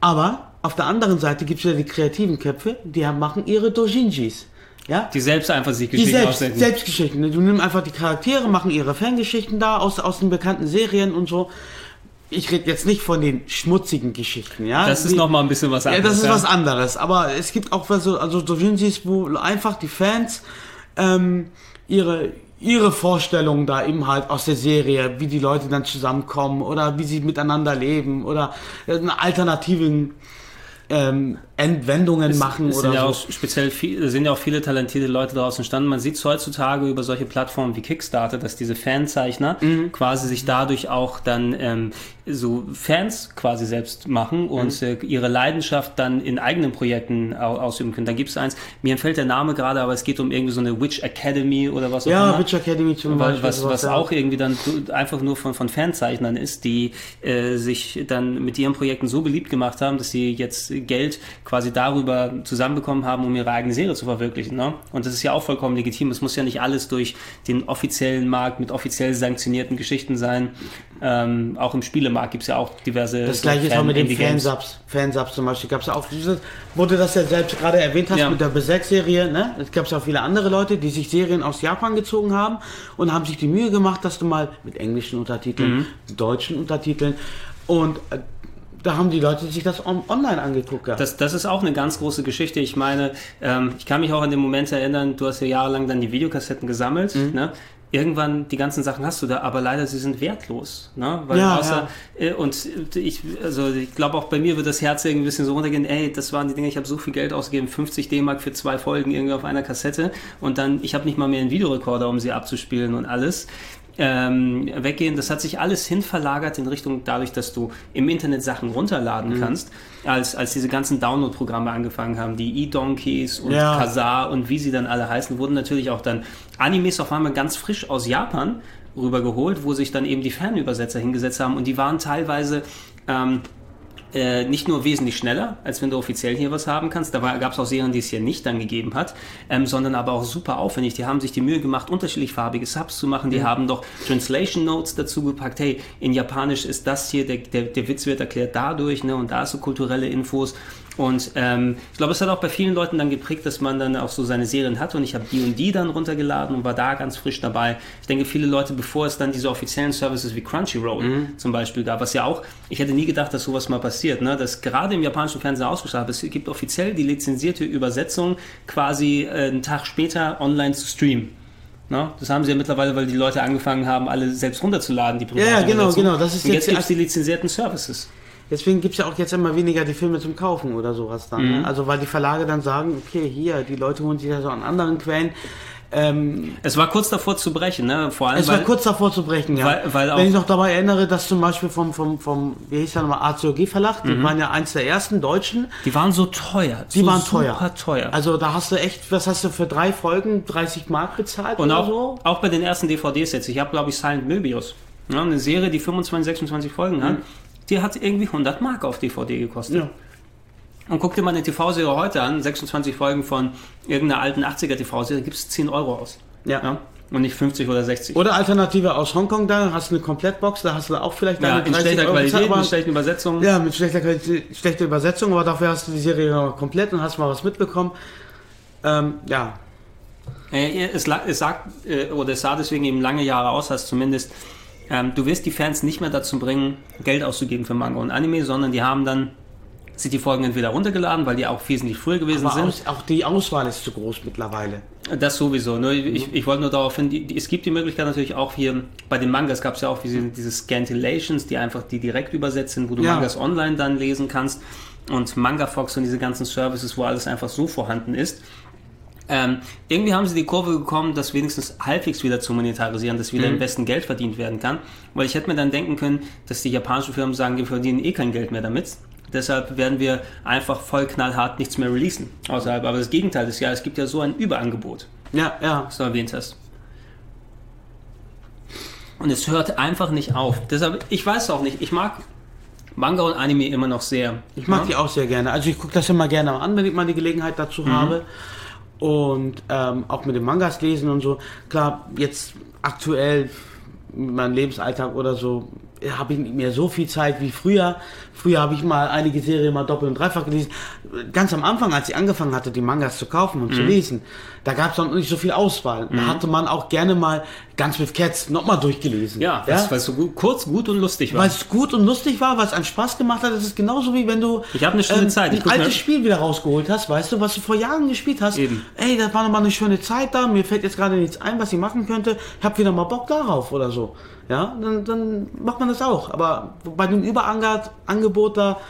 aber auf der anderen Seite gibt es ja die kreativen Köpfe, die machen ihre Dojinjis. Ja? Die selbst einfach sich Geschichten die selbst, Selbstgeschichten. Du nimmst einfach die Charaktere, machen ihre Fangeschichten da aus, aus den bekannten Serien und so. Ich rede jetzt nicht von den schmutzigen Geschichten, ja. Das ist nochmal ein bisschen was anderes. Ja, das ist ja. was anderes. Aber es gibt auch so, also Dojinjis, wo einfach die Fans ähm, ihre, ihre Vorstellungen da eben halt aus der Serie, wie die Leute dann zusammenkommen oder wie sie miteinander leben oder einen alternativen ähm, Entwendungen es, machen es oder sind ja so. auch speziell viel, sind ja auch viele talentierte Leute daraus entstanden. Man sieht es heutzutage über solche Plattformen wie Kickstarter, dass diese Fanzeichner mhm. quasi sich dadurch auch dann ähm, so Fans quasi selbst machen und mhm. äh, ihre Leidenschaft dann in eigenen Projekten ausüben können. Da gibt es eins, mir entfällt der Name gerade, aber es geht um irgendwie so eine Witch Academy oder was auch ja, immer. Ja, Witch Academy zum Beispiel. Was, was auch ja. irgendwie dann einfach nur von, von Fanzeichnern ist, die äh, sich dann mit ihren Projekten so beliebt gemacht haben, dass sie jetzt Geld quasi darüber zusammenbekommen haben, um ihre eigene Serie zu verwirklichen. Ne? Und das ist ja auch vollkommen legitim. Es muss ja nicht alles durch den offiziellen Markt mit offiziell sanktionierten Geschichten sein. Ähm, auch im Spielemarkt gibt es ja auch diverse. Das gleiche ist auch mit den Fansubs. Fansubs zum Beispiel gab es auch. Wo du das ja selbst gerade erwähnt hast ja. mit der Berserk-Serie, ne? Es gab ja auch viele andere Leute, die sich Serien aus Japan gezogen haben und haben sich die Mühe gemacht, dass du mal mit englischen Untertiteln, mhm. deutschen Untertiteln und äh, da haben die Leute sich das on online angeguckt. Ja. Das, das ist auch eine ganz große Geschichte. Ich meine, ähm, ich kann mich auch an den Moment erinnern, du hast ja jahrelang dann die Videokassetten gesammelt. Mhm. Ne? irgendwann die ganzen Sachen hast du da, aber leider sie sind wertlos, ne? Weil ja, außer ja. Äh, und ich also ich glaube auch bei mir wird das Herz irgendwie ein bisschen so runtergehen, ey, das waren die Dinge, ich habe so viel Geld ausgegeben, 50 D-Mark für zwei Folgen irgendwie auf einer Kassette und dann ich habe nicht mal mehr einen Videorekorder, um sie abzuspielen und alles ähm, weggehen. Das hat sich alles hin verlagert in Richtung dadurch, dass du im Internet Sachen runterladen mhm. kannst, als, als diese ganzen Download-Programme angefangen haben, die E-Donkeys und ja. Kazaa und wie sie dann alle heißen, wurden natürlich auch dann Animes auf einmal ganz frisch aus Japan rübergeholt, wo sich dann eben die Fernübersetzer hingesetzt haben und die waren teilweise ähm, äh, nicht nur wesentlich schneller, als wenn du offiziell hier was haben kannst. Da gab es auch Serien, die es hier nicht dann gegeben hat, ähm, sondern aber auch super aufwendig. Die haben sich die Mühe gemacht, unterschiedlich farbige Subs zu machen. Die mhm. haben doch Translation Notes dazu gepackt. Hey, in Japanisch ist das hier, der, der, der Witz wird erklärt dadurch, ne, und da ist so kulturelle Infos. Und ähm, ich glaube, es hat auch bei vielen Leuten dann geprägt, dass man dann auch so seine Serien hatte und ich habe die und die dann runtergeladen und war da ganz frisch dabei. Ich denke, viele Leute, bevor es dann diese offiziellen Services wie Crunchyroll mhm. zum Beispiel gab, was ja auch, ich hätte nie gedacht, dass sowas mal passiert, ne? dass gerade im japanischen Fernsehen ausgestrahlt es gibt offiziell die lizenzierte Übersetzung quasi äh, einen Tag später online zu streamen. Ne? Das haben sie ja mittlerweile, weil die Leute angefangen haben, alle selbst runterzuladen, die Ja, ja genau, genau. Das ist und jetzt, jetzt gibt es die lizenzierten Services. Deswegen gibt es ja auch jetzt immer weniger die Filme zum Kaufen oder sowas dann. Ne? Mhm. Ne? Also weil die Verlage dann sagen, okay, hier, die Leute holen sich ja so an anderen Quellen. Ähm, es war kurz davor zu brechen, ne? Vor allem, es war kurz davor zu brechen, ja. Weil, weil Wenn ich noch dabei erinnere, dass zum Beispiel vom, vom, vom wie hieß der nochmal, ACOG Verlag, die mhm. waren ja eins der ersten Deutschen. Die waren so teuer. Die so waren teuer. teuer. Also da hast du echt, was hast du für drei Folgen, 30 Mark bezahlt Und auch, so? auch bei den ersten DVDs jetzt. Ich habe, glaube ich, Silent Möbius. Ja, eine Serie, die 25, 26 Folgen hat. Mhm die hat irgendwie 100 Mark auf DVD gekostet. Ja. Und guck dir mal eine TV-Serie heute an, 26 Folgen von irgendeiner alten 80er TV-Serie, gibt es 10 Euro aus. Ja. ja. Und nicht 50 oder 60. Oder Alternative aus Hongkong, da hast du eine Komplettbox, da hast du auch vielleicht ja, in schlechter Euro Qualität, aber, mit schlechten Übersetzungen. Ja, mit schlechter Qualität, schlechter Übersetzung, aber dafür hast du die Serie komplett und hast mal was mitbekommen. Ähm, ja. Es, es sagt, äh, oder es sah deswegen eben lange Jahre aus, dass zumindest ähm, du wirst die Fans nicht mehr dazu bringen, Geld auszugeben für Manga und Anime, sondern die haben dann sind die Folgen entweder runtergeladen, weil die auch wesentlich früher gewesen Aber sind. Aus, auch die Auswahl ist zu groß mittlerweile. Das sowieso. Nur ich, mhm. ich wollte nur darauf hin, die, die, es gibt die Möglichkeit natürlich auch hier, bei den Mangas gab es ja auch diese, diese Scantillations, die einfach die direkt übersetzt sind, wo du ja. Mangas online dann lesen kannst. Und Manga Fox und diese ganzen Services, wo alles einfach so vorhanden ist. Ähm, irgendwie haben sie die Kurve gekommen, das wenigstens halbwegs wieder zu monetarisieren, dass wieder mhm. im besten Geld verdient werden kann. Weil ich hätte mir dann denken können, dass die japanischen Firmen sagen, wir verdienen eh kein Geld mehr damit. Deshalb werden wir einfach voll knallhart nichts mehr releasen außerhalb. Aber das Gegenteil ist ja, es gibt ja so ein Überangebot. Ja, ja. Was du erwähnt hast. Und es hört einfach nicht auf. Deshalb, ich weiß auch nicht, ich mag Manga und Anime immer noch sehr. Ich mag ja? die auch sehr gerne. Also ich gucke das immer gerne an, wenn ich mal die Gelegenheit dazu mhm. habe und ähm, auch mit den Mangas lesen und so. Klar, jetzt aktuell mein Lebensalltag oder so habe ich nicht mehr so viel Zeit wie früher. Früher habe ich mal einige Serien mal doppelt und dreifach gelesen. Ganz am Anfang, als ich angefangen hatte, die Mangas zu kaufen und mhm. zu lesen, da gab es noch nicht so viel Auswahl. Mhm. Da hatte man auch gerne mal ganz mit Cats nochmal durchgelesen. Ja, ja? weil es so gut, kurz, gut und lustig war. Weil es gut und lustig war, weil es einen Spaß gemacht hat. Das ist genauso wie wenn du ich eine Stunde ähm, Zeit. Ich ein altes Spiel wieder rausgeholt hast, weißt du, was du vor Jahren gespielt hast. Eben. Ey, da war nochmal eine schöne Zeit da. Mir fällt jetzt gerade nichts ein, was ich machen könnte. Ich habe wieder mal Bock darauf oder so ja, dann, dann macht man das auch. Aber bei dem Überangebot da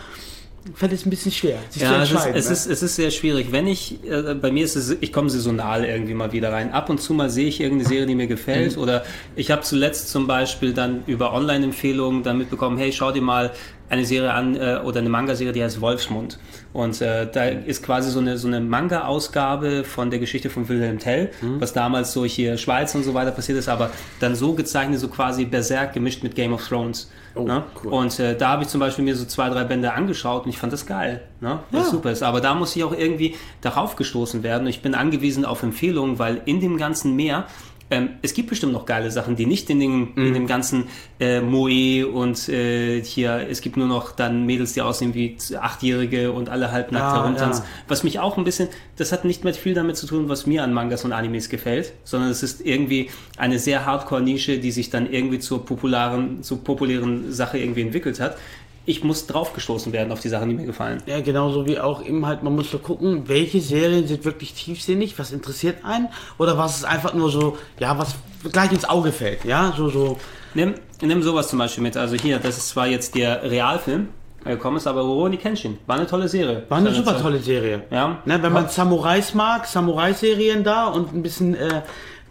fällt es ein bisschen schwer, sich ja, zu entscheiden. Es ist, ne? es, ist, es ist sehr schwierig. Wenn ich, äh, bei mir ist es, ich komme saisonal irgendwie mal wieder rein. Ab und zu mal sehe ich irgendeine Serie, die mir gefällt. Mhm. Oder ich habe zuletzt zum Beispiel dann über Online-Empfehlungen dann mitbekommen, hey, schau dir mal eine Serie an äh, oder eine Manga-Serie, die heißt Wolfsmund. Und äh, da ist quasi so eine, so eine Manga-Ausgabe von der Geschichte von Wilhelm Tell, mhm. was damals so hier Schweiz und so weiter passiert ist, aber dann so gezeichnet, so quasi Berserk gemischt mit Game of Thrones. Oh, ne? cool. Und äh, da habe ich zum Beispiel mir so zwei, drei Bände angeschaut und ich fand das geil, ne? was ja. super ist. Aber da muss ich auch irgendwie darauf gestoßen werden. Ich bin angewiesen auf Empfehlungen, weil in dem ganzen Meer ähm, es gibt bestimmt noch geile Sachen, die nicht in, den, mhm. in dem ganzen äh, Moe und äh, hier, es gibt nur noch dann Mädels, die aussehen wie Achtjährige und alle halbnackt ja, herumtanzen. Ja. Was mich auch ein bisschen, das hat nicht mehr viel damit zu tun, was mir an Mangas und Animes gefällt, sondern es ist irgendwie eine sehr Hardcore-Nische, die sich dann irgendwie zur popularen, zur populären Sache irgendwie entwickelt hat ich muss draufgestoßen werden auf die Sachen, die mir gefallen. Ja, genauso wie auch eben halt, man muss so gucken, welche Serien sind wirklich tiefsinnig, was interessiert einen oder was ist einfach nur so, ja, was gleich ins Auge fällt, ja, so, so. Nimm, nimm sowas zum Beispiel mit, also hier, das ist zwar jetzt der Realfilm, gekommen ist, aber Rurouni Kenshin war eine tolle Serie. War eine super tolle Serie. Ja. Ne, wenn man Samurais mag, Samurai-Serien da und ein bisschen äh,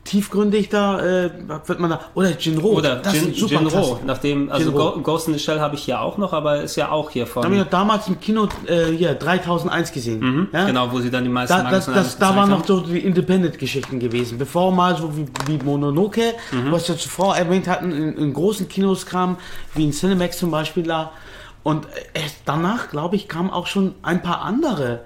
tiefgründig da äh, wird man da oder Jinro oder das Jin, super Jinro nachdem also Jinro. Ghost in the Shell habe ich hier auch noch aber ist ja auch hier von haben wir damals im Kino äh, hier 3001 gesehen. Mhm, ja? genau wo sie dann die meisten da, das, das, da waren noch so die Independent Geschichten gewesen. Bevor mal so wie, wie Mononoke mhm. was wir zuvor erwähnt hatten in, in, großen Kinos kam wie in Cinemax zum Beispiel da. Und erst danach glaube ich kamen auch schon ein paar andere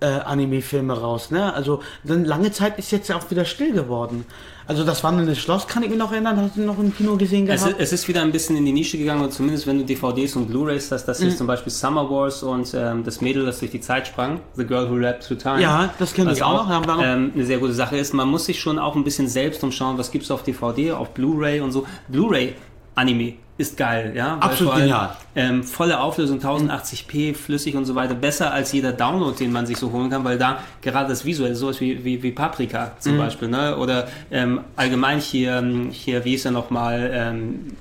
äh, Anime-Filme raus. Ne? Also dann lange Zeit ist jetzt ja auch wieder still geworden. Also das Wandelnde Schloss kann ich mir noch erinnern, hast du noch im Kino gesehen gehabt? Es, es ist wieder ein bisschen in die Nische gegangen und zumindest wenn du DVDs und Blu-rays hast, das ist mhm. zum Beispiel Summer Wars und ähm, das Mädel, das durch die Zeit sprang, The Girl Who Rapped Through Time. Ja, das kenne ich auch. auch ähm, eine sehr gute Sache ist, man muss sich schon auch ein bisschen selbst umschauen, was gibt es auf DVD, auf Blu-ray und so. Blu-ray Anime ist geil, ja. Absolut allem, genial. Ähm, volle Auflösung, 1080p, flüssig und so weiter. Besser als jeder Download, den man sich so holen kann, weil da gerade das Visuelle, sowas wie, wie, wie Paprika zum mhm. Beispiel, ne? Oder ähm, allgemein hier, hier, wie ist er nochmal, ähm,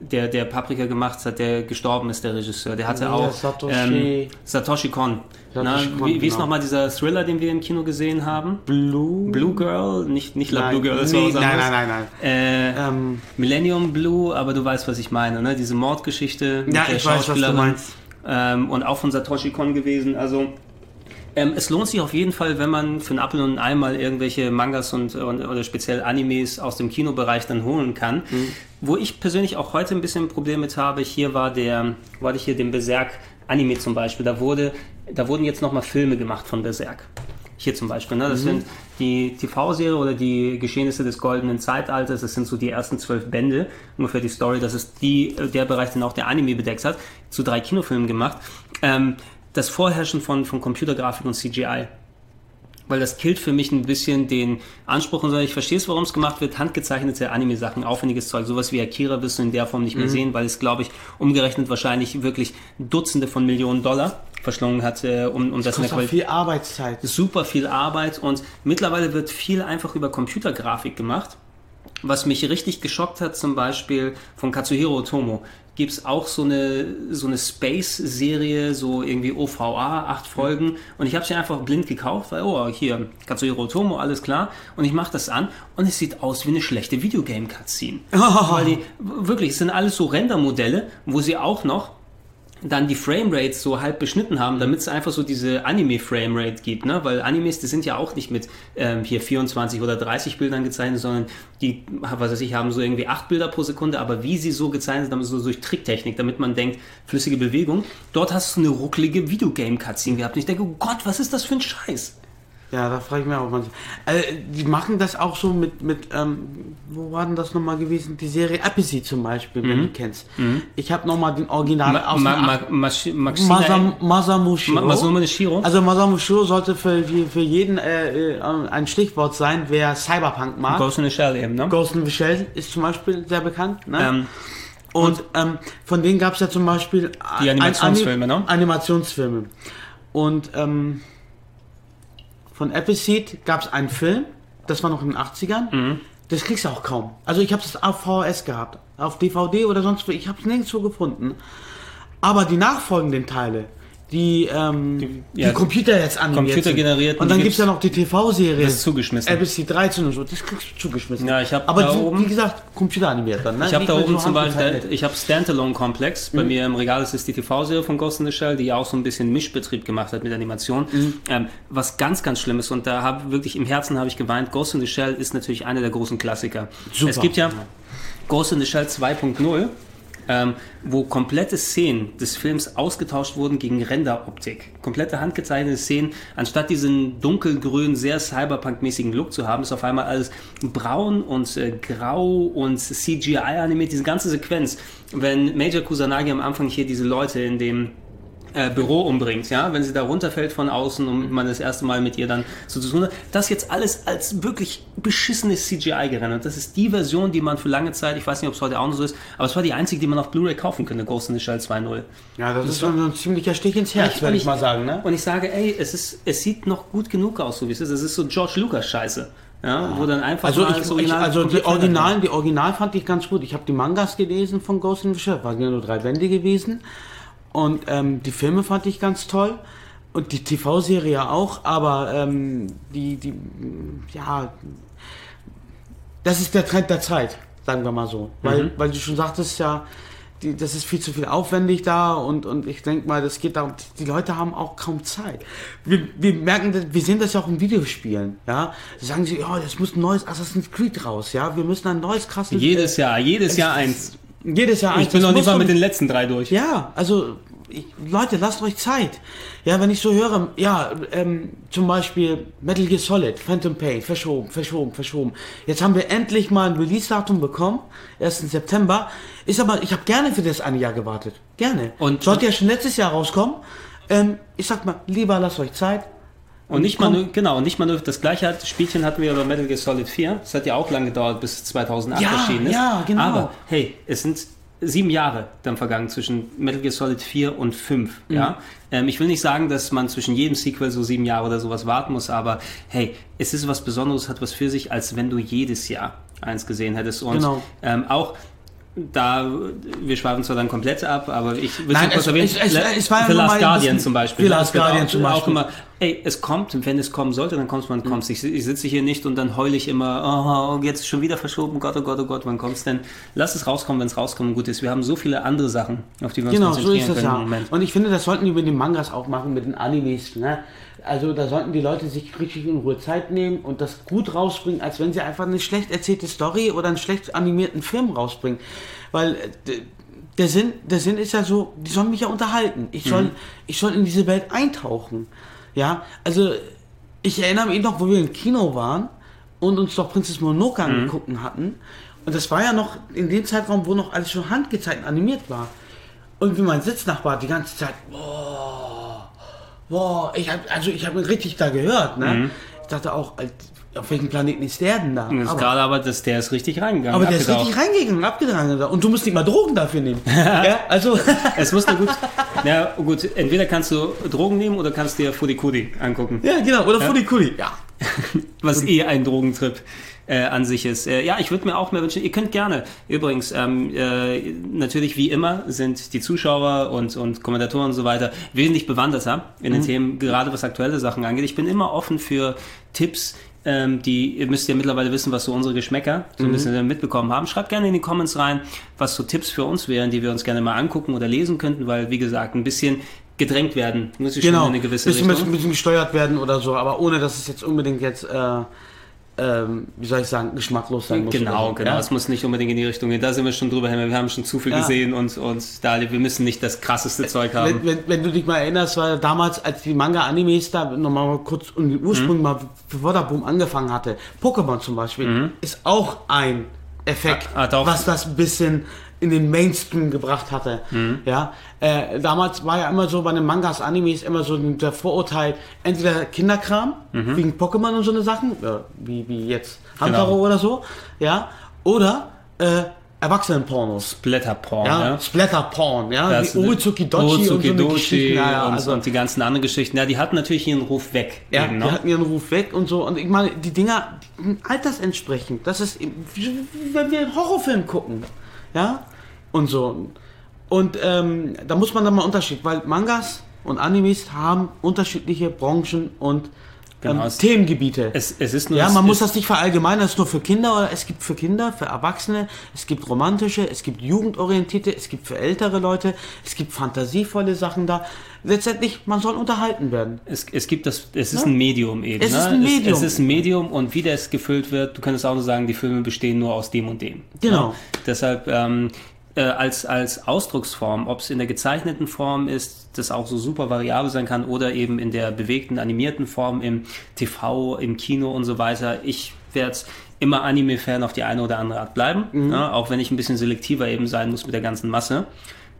der, der Paprika gemacht hat, der gestorben ist, der Regisseur. Der hatte ja, auch Satoshi, ähm, Satoshi Kon. Na, wie, wie ist genau. nochmal dieser Thriller, den wir im Kino gesehen haben? Blue? Blue Girl? Nicht, nicht La Blue Girl, das nee, war nein, nein, nein, nein. Äh, ähm, Millennium Blue, aber du weißt, was ich meine, ne? Diese Mordgeschichte mit ja, der ich Schauspielerin. Weiß, was du meinst. Ähm, und auch von Satoshi Kon gewesen. Also ähm, es lohnt sich auf jeden Fall, wenn man für einen Apfel und ein Ei mal irgendwelche Mangas und, und, oder speziell Animes aus dem Kinobereich dann holen kann. Mhm. Wo ich persönlich auch heute ein bisschen ein Problem mit habe, hier war der, war ich hier den Berserk Anime zum Beispiel, da wurde, da wurden jetzt nochmal Filme gemacht von Berserk. Hier zum Beispiel, ne? Das mhm. sind die TV-Serie oder die Geschehnisse des goldenen Zeitalters, das sind so die ersten zwölf Bände, ungefähr die Story, das ist die, der Bereich, den auch der Anime bedeckt hat, zu drei Kinofilmen gemacht. Ähm, das Vorherrschen von, von Computergrafik und CGI weil das killt für mich ein bisschen den Anspruch und so. Ich verstehe es, warum es gemacht wird. Handgezeichnete Anime-Sachen, aufwendiges Zeug, sowas wie Akira wirst du in der Form nicht mehr mhm. sehen, weil es, glaube ich, umgerechnet wahrscheinlich wirklich Dutzende von Millionen Dollar verschlungen hat, äh, um, um das, das in viel Arbeitszeit. Super viel Arbeit und mittlerweile wird viel einfach über Computergrafik gemacht. Was mich richtig geschockt hat, zum Beispiel von Katsuhiro Otomo gibt es auch so eine, so eine Space-Serie, so irgendwie OVA, acht Folgen. Und ich habe sie einfach blind gekauft, weil, oh, hier, Katsuhiro Tomo, alles klar. Und ich mache das an und es sieht aus wie eine schlechte Videogame-Cutscene. Oh. Weil die, wirklich, es sind alles so Rendermodelle, wo sie auch noch dann die Framerates so halb beschnitten haben, damit es einfach so diese Anime-Framerate gibt, ne? Weil Animes, die sind ja auch nicht mit ähm, hier 24 oder 30 Bildern gezeichnet, sondern die, was weiß ich, haben so irgendwie 8 Bilder pro Sekunde, aber wie sie so gezeichnet haben, so durch Tricktechnik, damit man denkt, flüssige Bewegung. Dort hast du eine rucklige Videogame-Cutscene gehabt. Und ich denke, oh Gott, was ist das für ein Scheiß? Ja, da frage ich mich auch manchmal. Also, die machen das auch so mit, mit ähm, wo war denn das nochmal gewesen? Die Serie Apathy zum Beispiel, wenn mhm. du kennst. Mhm. Ich habe nochmal den Original ma, aus ma, ma, Masam, Masamushiro. Masamushiro. Also Masamushiro sollte für, für jeden äh, äh, ein Stichwort sein, wer Cyberpunk mag. Ghost in the Shell eben, ne? Ghost in the Shell ist zum Beispiel sehr bekannt. Ne? Ähm, und, und ähm, von denen gab es ja zum Beispiel die Animationsfilme, ein, ne? Animationsfilme. Und ähm, von Appleseed gab es einen Film, das war noch in den 80ern. Mhm. Das kriegst du auch kaum. Also ich habe es auf VHS gehabt, auf DVD oder sonst wo. Ich habe es nirgendwo gefunden. Aber die nachfolgenden Teile, die, ähm, Die- die, ja, Computer jetzt animiert Computer generiert, Und dann gibt's- gibt es ja noch die TV-Serie. Das ist zugeschmissen. ABC 13 und so, das kriegst du zugeschmissen. Ja, ich hab Aber da die, oben- wie gesagt, Computer animiert dann. Ne? Ich habe da oben so zum Beispiel, ich habe Standalone Complex. Mhm. Bei mir im Regal ist es die TV-Serie von Ghost in the Shell, die auch so ein bisschen Mischbetrieb gemacht hat mit Animation. Mhm. Ähm, was ganz, ganz schlimm ist und da habe wirklich im Herzen habe ich geweint. Ghost in the Shell ist natürlich einer der großen Klassiker. Super. Es gibt ja Ghost in the Shell 2.0. Ähm, wo komplette Szenen des Films ausgetauscht wurden gegen Renderoptik. Komplette handgezeichnete Szenen, anstatt diesen dunkelgrünen, sehr cyberpunk-mäßigen Look zu haben, ist auf einmal alles braun und äh, grau und CGI animiert, diese ganze Sequenz. Wenn Major Kusanagi am Anfang hier diese Leute in dem äh, Büro umbringt, ja, wenn sie da runterfällt von außen und man das erste Mal mit ihr dann so zu tun hat, das jetzt alles als wirklich beschissenes CGI gerendert. Das ist die Version, die man für lange Zeit, ich weiß nicht, ob es heute auch noch so ist, aber es war die einzige, die man auf Blu-ray kaufen könnte, Ghost in the Shell 2.0. Ja, das, ist schon ein ziemlicher Stich ins Herz, würde ich mal sagen. Ne? Und ich sage, ey, es, ist, es sieht noch gut genug aus, so wie es ist. Es ist so George Lucas Scheiße. Ja, wo dann einfach Also, ich, das ich, Original also die. Originalen, die Original fand ich ganz gut. Ich habe die Mangas gelesen von Ghost in the Shell, waren ja nur drei Bände gewesen. Und ähm, die Filme fand ich ganz toll. Und die TV-Serie auch, aber ähm, die, die, ja, das ist der Trend der Zeit, sagen wir mal so. Weil, Mhm. weil du schon sagtest ja, die, das ist viel zu viel aufwendig da und, und ich denke mal, das geht darum, die Leute haben auch kaum Zeit. Wir, wir merken, wir sehen das ja auch in Videospielen, ja. Sagen sie, ja, das muss ein neues Assassin's Creed raus, ja. Wir müssen ein neues krasses. Jedes Jahr, jedes Jahr eins. Jedes Jahr Ich eins. bin Das noch nicht mal mit den letzten drei durch. ja, also ich, Leute, lasst euch Zeit. Ja, wenn ich so höre, ja, ähm, zum Beispiel Metal Gear Solid, Phantom Pain, verschoben, verschoben, verschoben. Jetzt haben wir endlich mal ein Release-Datum bekommen, 1. September. Ist aber, ich habe gerne für das eine Jahr gewartet. Gerne. Und- sollte ja schon letztes Jahr rauskommen. Ähm, ich sag mal, lieber lasst euch Zeit. Und nicht mal genau, und nicht mal nur das gleiche Spielchen hatten wir bei Metal Gear Solid 4. Das hat ja auch lange gedauert, bis 2008 Ja, erschienen ist. ja, genau. Aber hey, es sind sieben Jahre dann vergangen zwischen Metal Gear Solid 4 und 5. Mhm. Ja? Ähm, ich will nicht sagen, dass man zwischen jedem Sequel so sieben Jahre oder sowas warten muss, aber hey, es ist was Besonderes, hat was für sich, als wenn du jedes Jahr eins gesehen hättest. Und Genau. ähm, auch da, wir schweifen zwar dann komplett ab, aber ich will Nein, kurz es- erwähnen, es- es- Le- es war The Last ein Guardian zum Beispiel. The ne? Last Guardian auch, zum Auch Beispiel. immer, ey, es kommt und wenn es kommen sollte, dann kommt es, wann kommt Ich, ich sitze hier nicht und dann heule ich immer, oh, jetzt ist schon wieder verschoben, Gott, oh Gott, oh Gott, wann kommt's denn? Lass es rauskommen, wenn es rauskommen gut ist. Wir haben so viele andere Sachen, auf die wir uns Genau, so konzentrieren ist das können ja. im Moment. Und ich finde, das sollten die mit den Mangas auch machen, mit den Animes. Ne? Also da sollten die Leute sich richtig in Ruhe Zeit nehmen und das gut rausbringen, als wenn sie einfach eine schlecht erzählte Story oder einen schlecht animierten Film rausbringen. Weil äh, der Sinn, der Sinn ist ja so, die sollen mich ja unterhalten. Ich soll, Mhm. ich soll in diese Welt eintauchen. Ja, also ich erinnere mich noch, wo wir im Kino waren und uns doch Prinzess Mononoke Mhm. angeguckt hatten. Und das war ja noch in dem Zeitraum, wo noch alles schon handgezeichnet animiert war. Und wie mein Sitznachbar die ganze Zeit, boah, boah, ich hab, also ich habe richtig da gehört, ne? Ich dachte auch, auf welchem Planeten ist der denn da? Jetzt Aber, gerade aber, dass der ist richtig reingegangen. aber der ist richtig reingegangen, abgetragen. Und du musst nicht mal Drogen dafür nehmen. *laughs* ja, also, *laughs* Es muss nur gut, ja gut, entweder kannst du Drogen nehmen oder kannst dir Fudikudi angucken. ja, genau, oder Fudikuli. Ja. *laughs* was eh ein Drogentrip äh, an sich ist. Äh, ja, ich würde mir auch mehr wünschen, ihr könnt gerne, übrigens, ähm, äh, natürlich wie immer sind die Zuschauer und, und Kommentatoren und so weiter wesentlich bewanderter in den Themen, gerade was aktuelle Sachen angeht. Ich bin immer offen für Tipps, ähm, die, ihr müsst ja mittlerweile wissen, was so unsere Geschmäcker so ein bisschen mitbekommen haben. Schreibt gerne in die Comments rein, was so Tipps für uns wären, die wir uns gerne mal angucken oder lesen könnten, weil, wie gesagt, ein bisschen gedrängt werden muss ich schon Genau, in eine gewisse bisschen, Richtung. ein bisschen gesteuert werden oder so, aber ohne, dass es jetzt unbedingt jetzt, äh, ähm, wie soll ich sagen, geschmacklos sein muss. Genau, genau. Ja? Es muss nicht unbedingt in die Richtung gehen. Da sind wir schon drüber hin. Wir haben schon zu viel Ja. gesehen und, und da, wir müssen nicht das krasseste Zeug haben. Wenn, wenn, wenn du dich mal erinnerst, war damals, als die Manga-Animes da nochmal mal kurz um den Ursprung mal für Wörterboom angefangen hatte, Pokémon zum Beispiel, ist auch ein Effekt, Ah, hat auch- was das ein bisschen in den Mainstream gebracht hatte. Ja, äh, damals war ja immer so bei den Mangas, Animes immer so der Vorurteil, entweder Kinderkram, wegen Pokémon und so eine Sachen, ja, wie, wie jetzt Hamtaro Genau. oder so, ja, oder äh, Erwachsenenpornos. Blätterporn, Ja, ja. Splatter-Porn, ja, Das- wie Uezuki Dochi und so Dochi. Ja, ja, und, also, und die ganzen anderen Geschichten. Ja, die hatten natürlich ihren Ruf weg. ja, eben, die ne? hatten ihren Ruf weg und so. Und ich meine, die Dinger, die altersentsprechend. Das ist, wie wenn wir einen Horrorfilm gucken. Ja, und so. Und ähm, da muss man dann mal Unterschied, weil Mangas und Animes haben unterschiedliche Branchen und Genau, ähm, es- Themengebiete. Es, es ist nur ja, es man muss das nicht verallgemeinern, das ist nur für Kinder oder es gibt für Kinder, für Erwachsene, es gibt romantische, es gibt jugendorientierte, es gibt für ältere Leute, es gibt fantasievolle Sachen da. Letztendlich, man soll unterhalten werden. Es, es gibt das, es ist ein Medium eben. Es ne? ist ein Medium. Es, es ist ein Medium und wie das gefüllt wird, du könntest auch nur sagen, die Filme bestehen nur aus dem und dem. Genau. Ne? Deshalb ähm, äh, als, als Ausdrucksform, ob es in der gezeichneten Form ist, das auch so super variabel sein kann oder eben in der bewegten, animierten Form im TV, im Kino und so weiter. Ich werde immer Anime-Fan auf die eine oder andere Art bleiben, ne? auch wenn ich ein bisschen selektiver eben sein muss mit der ganzen Masse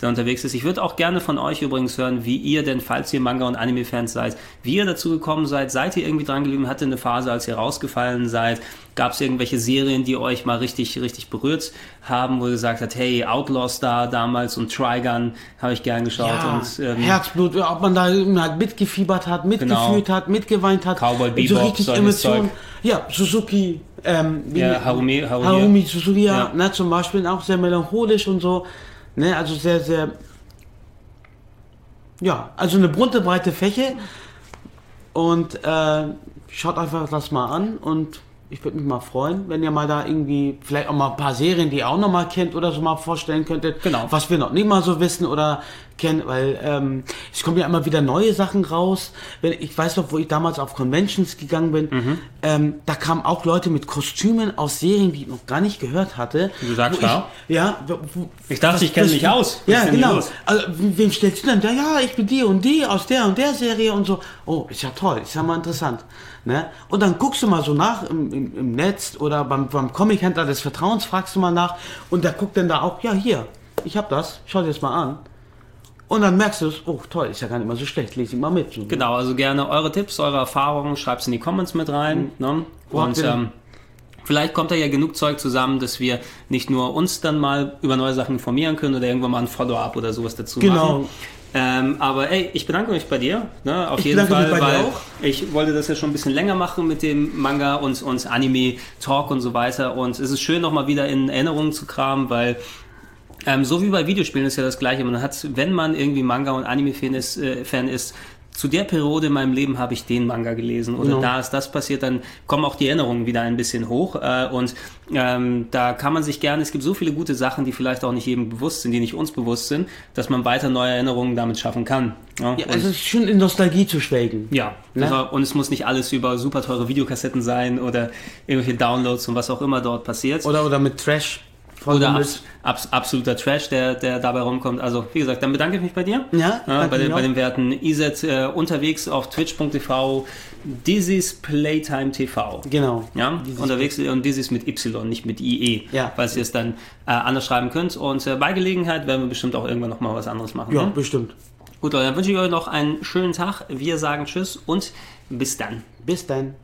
der unterwegs ist. Ich würde auch gerne von euch übrigens hören, wie ihr denn, falls ihr Manga- und Anime-Fans seid, wie ihr dazu gekommen seid. Seid ihr irgendwie dran geblieben? Hatte eine Phase, als ihr rausgefallen seid? Gab es irgendwelche Serien, die euch mal richtig, richtig berührt haben, wo ihr gesagt habt, hey, Outlaw Star damals und Trigun habe ich gern geschaut Ja, und ähm, Herzblut, ob man da halt mitgefiebert hat, mitgefühlt Genau. hat, mitgeweint hat. Cowboy so Bebop, richtig solches Emotionen. Ja, Suzuki, ähm, Ja, Harumi- Harumi. Harumi Suzuki, ja, Ja. Ne, zum Beispiel auch sehr melancholisch und so. Ne, also sehr, sehr. Ja, also eine bunte, breite Fläche. Und äh, schaut einfach das mal an und ich würde mich mal freuen, wenn ihr mal da irgendwie vielleicht auch mal ein paar Serien, die ihr auch noch mal kennt oder so mal vorstellen könntet. Genau. Was wir noch nicht mal so wissen oder kennen, weil ähm, es kommen ja immer wieder neue Sachen raus. Wenn, ich weiß noch, wo ich damals auf Conventions gegangen bin, Mhm. ähm, da kamen auch Leute mit Kostümen aus Serien, die ich noch gar nicht gehört hatte. Du sagst Wo ja. wo- Ich dachte, was- ich kenne mich aus. Ja, genau. Also, wem stellst du denn? Ja, ja, ich bin die und die aus der und der Serie und so. Oh, ist ja toll, ist ja mal interessant. Ne? Und dann guckst du mal so nach im, im, im Netz oder beim, beim Comic-Händler des Vertrauens fragst du mal nach und der guckt dann da auch, ja, hier, ich hab das, schau dir das mal an. Und dann merkst du es, oh toll, ist ja gar nicht mal so schlecht, lese ich mal mit. So. Genau, also gerne eure Tipps, eure Erfahrungen, schreibt es in die Comments mit rein. Ne? Wo habt Und ähm, vielleicht kommt da ja genug Zeug zusammen, dass wir nicht nur uns dann mal über neue Sachen informieren können oder irgendwann mal ein Follow-up oder sowas dazu Genau. machen. Ähm, aber ey, ich bedanke mich bei dir, ne, auf Ich jeden bedanke Fall, mich bei dir weil auch. ich wollte das ja schon ein bisschen länger machen mit dem Manga und, und Anime-Talk und so weiter. Und es ist schön, nochmal wieder in Erinnerungen zu kramen, weil ähm, so wie bei Videospielen ist ja das Gleiche. Man hat, wenn man irgendwie Manga- und Anime-Fan ist, äh, Fan ist, zu der Periode in meinem Leben habe ich den Manga gelesen oder Genau. da ist das passiert, dann kommen auch die Erinnerungen wieder ein bisschen hoch äh, und ähm, da kann man sich gerne, es gibt so viele gute Sachen, die vielleicht auch nicht jedem bewusst sind, die nicht uns bewusst sind, dass man weiter neue Erinnerungen damit schaffen kann. Ja, Ja, also es ist schön in Nostalgie zu schwelgen. ja, Ne? also, und es muss nicht alles über super teure Videokassetten sein oder irgendwelche Downloads und was auch immer dort passiert. Oder, oder mit Trash. Oder abs abs absoluter Trash, der, der dabei rumkommt. Also, wie gesagt, dann bedanke ich mich bei dir. Ja, danke bei, den, bei den Werten IZ äh, unterwegs auf twitch.tv, Dizzy's Playtime TV. Genau. Ja, Dizzy's unterwegs und Dizzy's mit Y, nicht mit IE, Ja. falls ihr es dann äh, anders schreiben könnt. Und äh, bei Gelegenheit werden wir bestimmt auch irgendwann nochmal was anderes machen. Ja, ne? bestimmt. Gut, Leute, dann wünsche ich euch noch einen schönen Tag. Wir sagen Tschüss und bis dann. Bis dann.